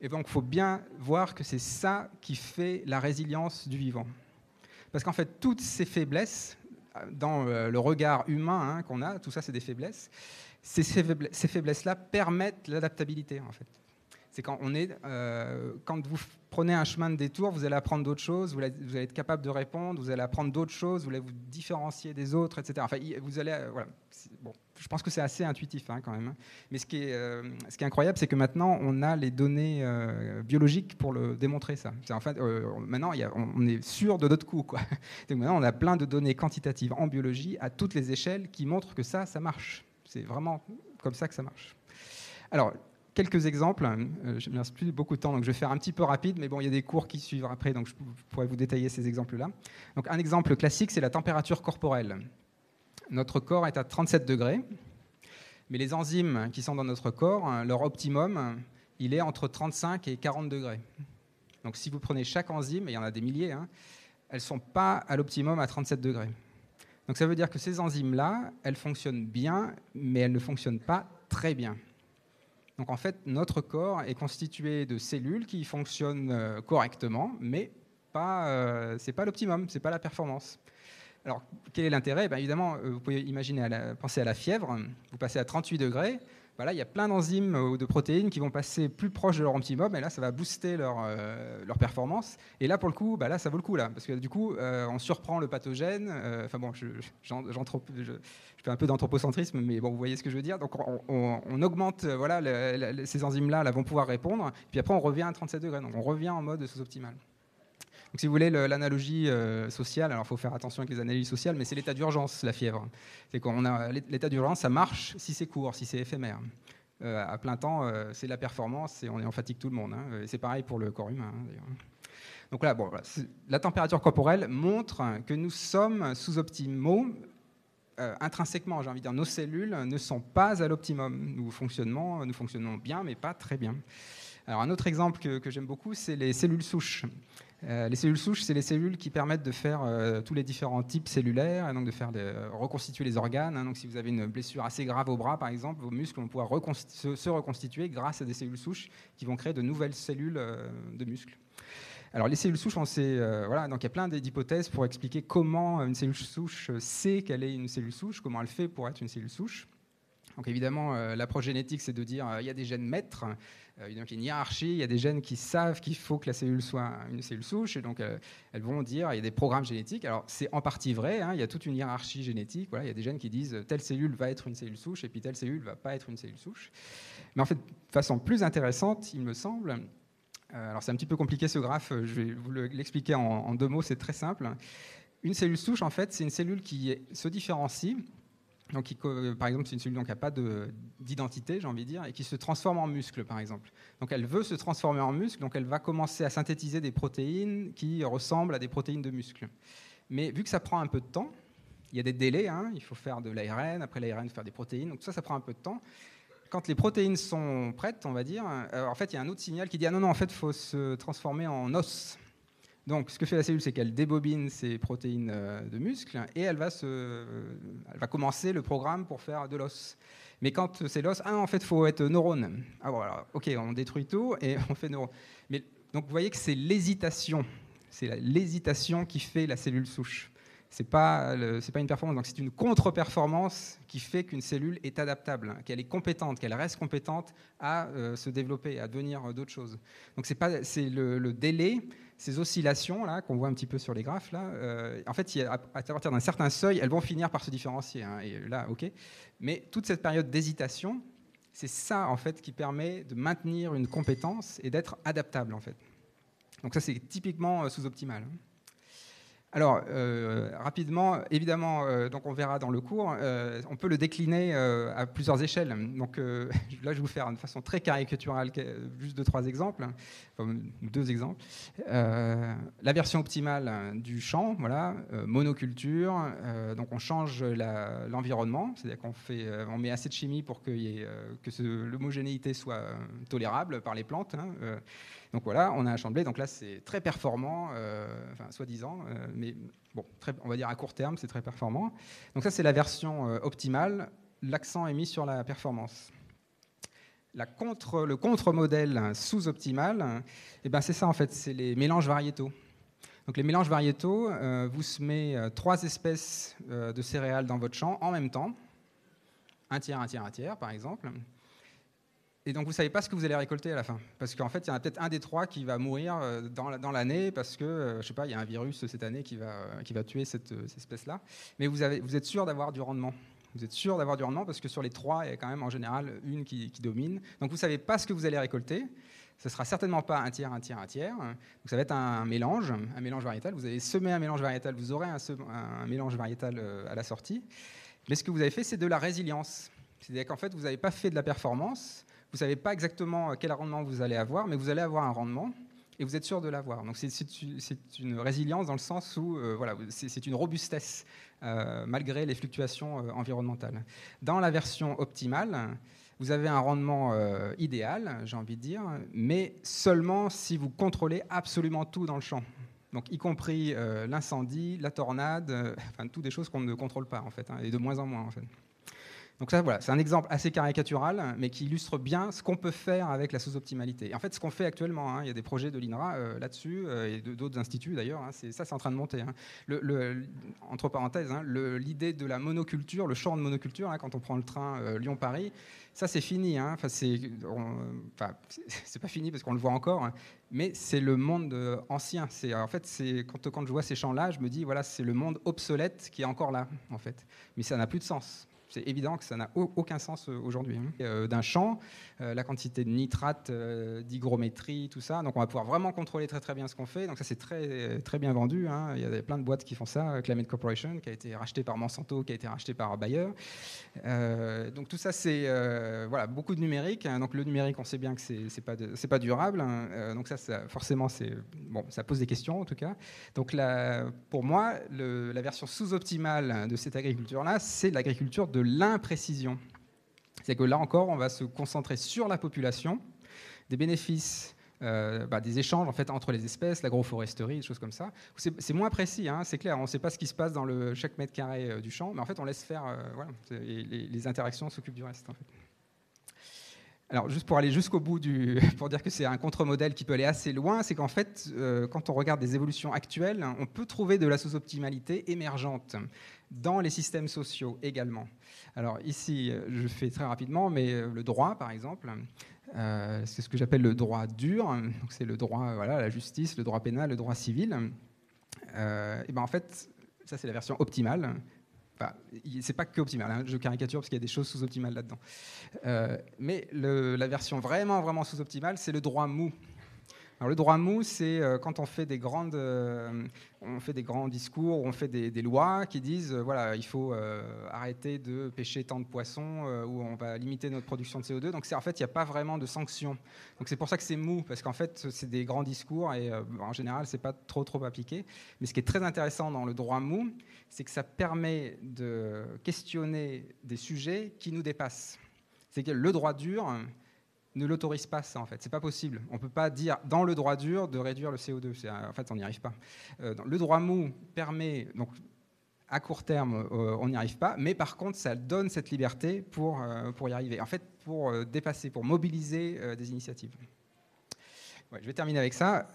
Et donc il faut bien voir que c'est ça qui fait la résilience du vivant. Parce qu'en fait, toutes ces faiblesses, dans le regard humain hein, qu'on a, tout ça c'est des faiblesses, ces faiblesses-là permettent l'adaptabilité en fait. C'est quand on est, quand vous prenez un chemin de détour, vous allez apprendre d'autres choses, vous allez, être capable de répondre, vous allez apprendre d'autres choses, vous allez vous différencier des autres, etc. Enfin, vous allez, euh, voilà. Bon, je pense que c'est assez intuitif hein, quand même. Hein. Mais ce qui est, euh, ce qui est incroyable, c'est que maintenant, on a les données euh, biologiques pour le démontrer ça. En fait, maintenant, il y a, on est sûr de notre coup. Quoi. [LAUGHS] Maintenant, on a plein de données quantitatives en biologie à toutes les échelles qui montrent que ça, ça marche. C'est vraiment comme ça que ça marche. Alors, quelques exemples. Euh, je ne plus beaucoup de temps, donc je vais faire un petit peu rapide, mais bon, il y a des cours qui suivent après, donc je pourrais vous détailler ces exemples-là. Donc un exemple classique, c'est la température corporelle. Notre corps est à 37 degrés, mais les enzymes qui sont dans notre corps, hein, leur optimum, il est entre 35 et 40 degrés. Donc si vous prenez chaque enzyme, et il y en a des milliers, hein, elles ne sont pas à l'optimum à 37 degrés. Donc ça veut dire que ces enzymes-là, elles fonctionnent bien, mais elles ne fonctionnent pas très bien. Donc en fait, notre corps est constitué de cellules qui fonctionnent euh, correctement, mais pas, euh, c'est pas l'optimum, c'est pas la performance. Alors quel est l'intérêt? Ben, Évidemment, euh, vous pouvez imaginer, penser à la fièvre. Vous passez à 38 degrés, Voilà, il y a plein d'enzymes ou de protéines qui vont passer plus proche de leur optimum, et là, ça va booster leur, leur performance. Et là, pour le coup, bah là, ça vaut le coup, là, parce que du coup, on surprend le pathogène. Enfin bon, je, je, fais un peu d'anthropocentrisme, mais bon, vous voyez ce que je veux dire. Donc, on, augmente, voilà, ces enzymes-là vont pouvoir répondre, puis après, on revient à 37 degrés. Donc, on revient en mode sous-optimal. Donc, si vous voulez l'analogie euh, sociale, alors il faut faire attention avec les analyses sociales, mais c'est l'état d'urgence, la fièvre. C'est l'état d'urgence, ça marche si c'est court, si c'est éphémère. Euh, à plein temps, euh, c'est la performance et on est en fatigue tout le monde. Hein. c'est pareil pour le corps humain. Hein, Donc là, bon, la température corporelle montre que nous sommes sous-optimaux intrinsèquement, j'ai envie de dire, nos cellules ne sont pas à l'optimum. Nous fonctionnons, nous fonctionnons bien, mais pas très bien. Alors un autre exemple que, j'aime beaucoup, c'est les cellules souches. Euh, les cellules souches, c'est les cellules qui permettent de faire euh, tous les différents types cellulaires, et donc de faire reconstituer les organes. Hein. donc, si vous avez une blessure assez grave au bras, par exemple, vos muscles vont pouvoir se, reconstituer grâce à des cellules souches qui vont créer de nouvelles cellules euh, de muscles. Alors, les cellules souches, voilà, donc il y a plein d'hypothèses pour expliquer comment une cellule souche sait qu'elle est une cellule souche, comment elle fait pour être une cellule souche. Donc évidemment, l'approche génétique, c'est de dire il y a des gènes maîtres euh, il y a une hiérarchie, il y a des gènes qui savent qu'il faut que la cellule soit une cellule souche, et donc euh, elles vont dire, il y a des programmes génétiques. Alors c'est en partie vrai, hein, il y a toute une hiérarchie génétique, voilà, il y a des gènes qui disent telle cellule va être une cellule souche, et puis telle cellule va pas être une cellule souche. Mais en fait, de façon plus intéressante, il me semble, euh, alors c'est un petit peu compliqué ce graphe, je vais vous l'expliquer en, en, deux mots, c'est très simple. Une cellule souche, en fait, c'est une cellule qui se différencie donc, par exemple, c'est une cellule qui n'a pas d'identité, j'ai envie de dire, et qui se transforme en muscle, par exemple. Donc, elle veut se transformer en muscle, donc elle va commencer à synthétiser des protéines qui ressemblent à des protéines de muscle. Mais vu que ça prend un peu de temps, il y a des délais, hein, il faut faire de l'ARN, après l'ARN, faire des protéines, donc ça, ça prend un peu de temps. Quand les protéines sont prêtes, on va dire, euh, en fait, il y a un autre signal qui dit Ah non, non, en fait, il faut se transformer en os. Donc, ce que fait la cellule, c'est qu'elle débobine ses protéines euh, de muscle et elle va, se, elle va commencer le programme pour faire de l'os. Mais quand c'est l'os, ah, en fait, il faut être neurone. Ah, voilà, ok, on détruit tout et [LAUGHS] on fait neurone. Mais, donc, vous voyez que c'est l'hésitation. C'est l'hésitation qui fait la cellule souche. Ce n'est pas, pas une performance, donc c'est une contre-performance qui fait qu'une cellule est adaptable, qu'elle est compétente, qu'elle reste compétente à euh, se développer, à devenir d'autres choses. Donc c'est le, le délai ces oscillations-là, qu'on voit un petit peu sur les graphes, là, euh, en fait, à, partir d'un certain seuil, elles vont finir par se différencier. Hein, et là, OK. Mais toute cette période d'hésitation, c'est ça, en fait, qui permet de maintenir une compétence et d'être adaptable, en fait. Donc ça, c'est typiquement euh, sous-optimal. Alors, euh, rapidement, évidemment, euh, donc on verra dans le cours, euh, on peut le décliner à plusieurs échelles. Donc [LAUGHS] là, je vais vous faire de façon très caricaturale juste deux, trois exemples, deux exemples. la version optimale du champ, voilà, monoculture, donc on change l'environnement, c'est-à-dire qu'on fait, on met assez de chimie pour que, que l'homogénéité soit tolérable par les plantes. Hein, donc voilà, on a un champ. Donc là, c'est très performant, euh, enfin, soi-disant, euh, mais bon, on va dire à court terme, c'est très performant. Donc ça, c'est la version euh, optimale. L'accent est mis sur la performance. Le contre-modèle sous-optimal, eh ben, c'est ça en fait, c'est les mélanges variétaux. Donc les mélanges variétaux, vous semez trois espèces de céréales dans votre champ en même temps, un tiers, un tiers, un tiers par exemple. Et donc vous ne savez pas ce que vous allez récolter à la fin. Parce qu'en fait, il y en a peut-être un des trois qui va mourir euh, dans l'année parce que, euh, je sais pas, il y a un virus cette année qui va, euh, qui va tuer cette, espèce-là. Mais vous, êtes sûr d'avoir du rendement. Vous êtes sûr d'avoir du rendement parce que sur les trois, il y a quand même en général une qui, domine. Donc vous ne savez pas ce que vous allez récolter. Ce sera certainement pas un tiers, un tiers, un tiers. Donc ça va être un, mélange, un mélange variétal. Vous avez semé un mélange variétal, vous aurez un mélange variétal à la sortie. Mais ce que vous avez fait, c'est de la résilience. C'est-à-dire qu'en fait, vous n'avez pas fait de la performance, vous ne savez pas exactement quel rendement vous allez avoir, mais vous allez avoir un rendement et vous êtes sûr de l'avoir. Donc c'est une résilience dans le sens où euh, voilà, c'est une robustesse euh, malgré les fluctuations euh, environnementales. Dans la version optimale, vous avez un rendement idéal, j'ai envie de dire, mais seulement si vous contrôlez absolument tout dans le champ. Donc y compris l'incendie, la tornade, enfin toutes des choses qu'on ne contrôle pas en fait, hein, et de moins en moins en fait. Donc ça, voilà, c'est un exemple assez caricatural, mais qui illustre bien ce qu'on peut faire avec la sous-optimalité. En fait, ce qu'on fait actuellement, hein, il y a des projets de l'INRA euh, là-dessus, euh, et d'autres instituts d'ailleurs, hein, ça c'est en train de monter. Hein. Le, entre parenthèses, l'idée de la monoculture, le champ de monoculture, quand on prend le train euh, Lyon-Paris, ça c'est fini. Enfin, [LAUGHS] c'est pas fini parce qu'on le voit encore, mais c'est le monde ancien. En fait, quand je vois ces champs-là, je me dis, voilà, c'est le monde obsolète qui est encore là, en fait. Mais ça n'a plus de sens. C'est évident que ça n'a aucun sens euh, aujourd'hui. Hein. Euh, d'un champ, euh, la quantité de nitrate, d'hygrométrie, tout ça. Donc on va pouvoir vraiment contrôler très très bien ce qu'on fait. Donc ça c'est très très bien vendu. Hein. Il y a plein de boîtes qui font ça. Climate Corporation qui a été racheté par Monsanto, qui a été racheté par Bayer. donc tout ça c'est voilà beaucoup de numérique. Hein. Donc le numérique on sait bien que c'est pas pas durable. donc ça, forcément c'est bon ça pose des questions en tout cas. Donc pour moi la version sous-optimale de cette agriculture là c'est l'agriculture de l'imprécision. C'est que là encore, on va se concentrer sur la population, des bénéfices, euh, bah, des échanges en fait entre les espèces, l'agroforesterie, des choses comme ça. C'est moins précis, hein, c'est clair. On ne sait pas ce qui se passe dans chaque mètre carré euh, du champ, mais en fait, on laisse faire. Euh, voilà, les, interactions s'occupent du reste. Alors, juste pour aller jusqu'au bout, [LAUGHS] pour dire que c'est un contre-modèle qui peut aller assez loin, c'est qu'en fait, quand on regarde des évolutions actuelles, on peut trouver de la sous-optimalité émergente dans les systèmes sociaux également. Alors ici, je fais très rapidement, mais euh, le droit, par exemple, euh, c'est ce que j'appelle le droit dur. C'est le droit, voilà, la justice, le droit pénal, le droit civil. Euh, et ben en fait, ça c'est la version optimale. Enfin, c'est pas que optimal, hein, je caricature parce qu'il y a des choses sous-optimales là-dedans. mais la version vraiment, vraiment sous-optimale, c'est le droit mou. Alors, le droit mou, c'est euh, quand on fait des grandes, euh, on fait des grands discours, on fait des, lois qui disent, euh, voilà, il faut arrêter de pêcher tant de poissons ou on va limiter notre production de CO2. Donc, en fait, il n'y a pas vraiment de sanctions. Donc, c'est pour ça que c'est mou, parce qu'en fait, c'est des grands discours et en général, c'est pas trop trop appliqué. Mais ce qui est très intéressant dans le droit mou, c'est que ça permet de questionner des sujets qui nous dépassent. C'est que le droit dur ne l'autorise pas, ça, en fait. C'est pas possible. On peut pas dire dans le droit dur de réduire le CO2. En fait, on n'y arrive pas. Euh, le droit mou permet, donc, à court terme, euh, on n'y arrive pas, mais par contre, ça donne cette liberté pour, euh, pour y arriver. En fait, pour dépasser, pour mobiliser des initiatives. je vais terminer avec ça.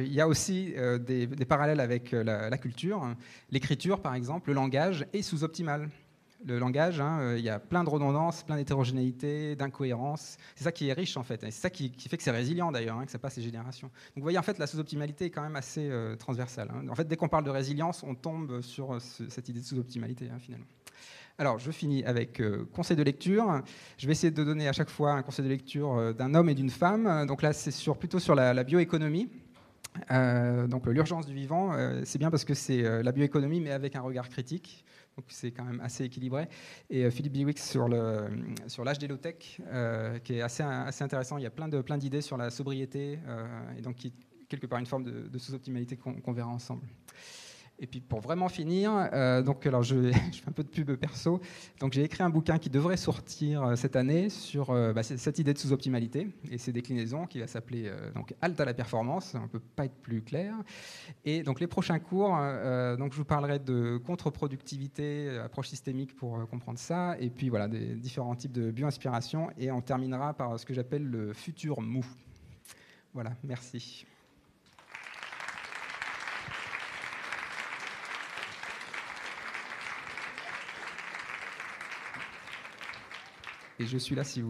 il y a aussi des, parallèles avec la culture. L'écriture, par exemple, le langage est sous-optimal le langage, hein, euh, il y a plein de redondances, plein d'hétérogénéité, d'incohérences. C'est ça qui est riche en fait. C'est ça qui, fait que c'est résilient d'ailleurs, hein, que ça passe les générations. Donc vous voyez, en fait, la sous-optimalité est quand même assez euh, transversale. Hein. En fait, dès qu'on parle de résilience, on tombe sur euh, cette idée de sous-optimalité finalement. Alors, je finis avec conseil de lecture. Je vais essayer de donner à chaque fois un conseil de lecture d'un homme et d'une femme. Donc là, c'est plutôt sur la, bioéconomie. donc l'urgence du vivant, c'est bien parce que c'est la bioéconomie, mais avec un regard critique. Donc c'est quand même assez équilibré. Et euh, Philippe Biwix sur l'âge des low-tech, euh, qui est assez, assez intéressant. Il y a plein de plein d'idées sur la sobriété euh, et donc qui quelque part une forme de sous-optimalité qu'on verra ensemble. Et puis pour vraiment finir, euh, donc alors [LAUGHS] je, fais un peu de pub perso. Donc j'ai écrit un bouquin qui devrait sortir euh, cette année sur euh, bah, cette idée de sous-optimalité et ses déclinaisons, qui va s'appeler donc Halte à la performance. On peut pas être plus clair. Et donc les prochains cours, donc je vous parlerai de contre-productivité, approche systémique pour comprendre ça, et puis voilà des différents types de bio-inspiration. Et on terminera par ce que j'appelle le futur mou. Voilà, merci. Et je suis là si vous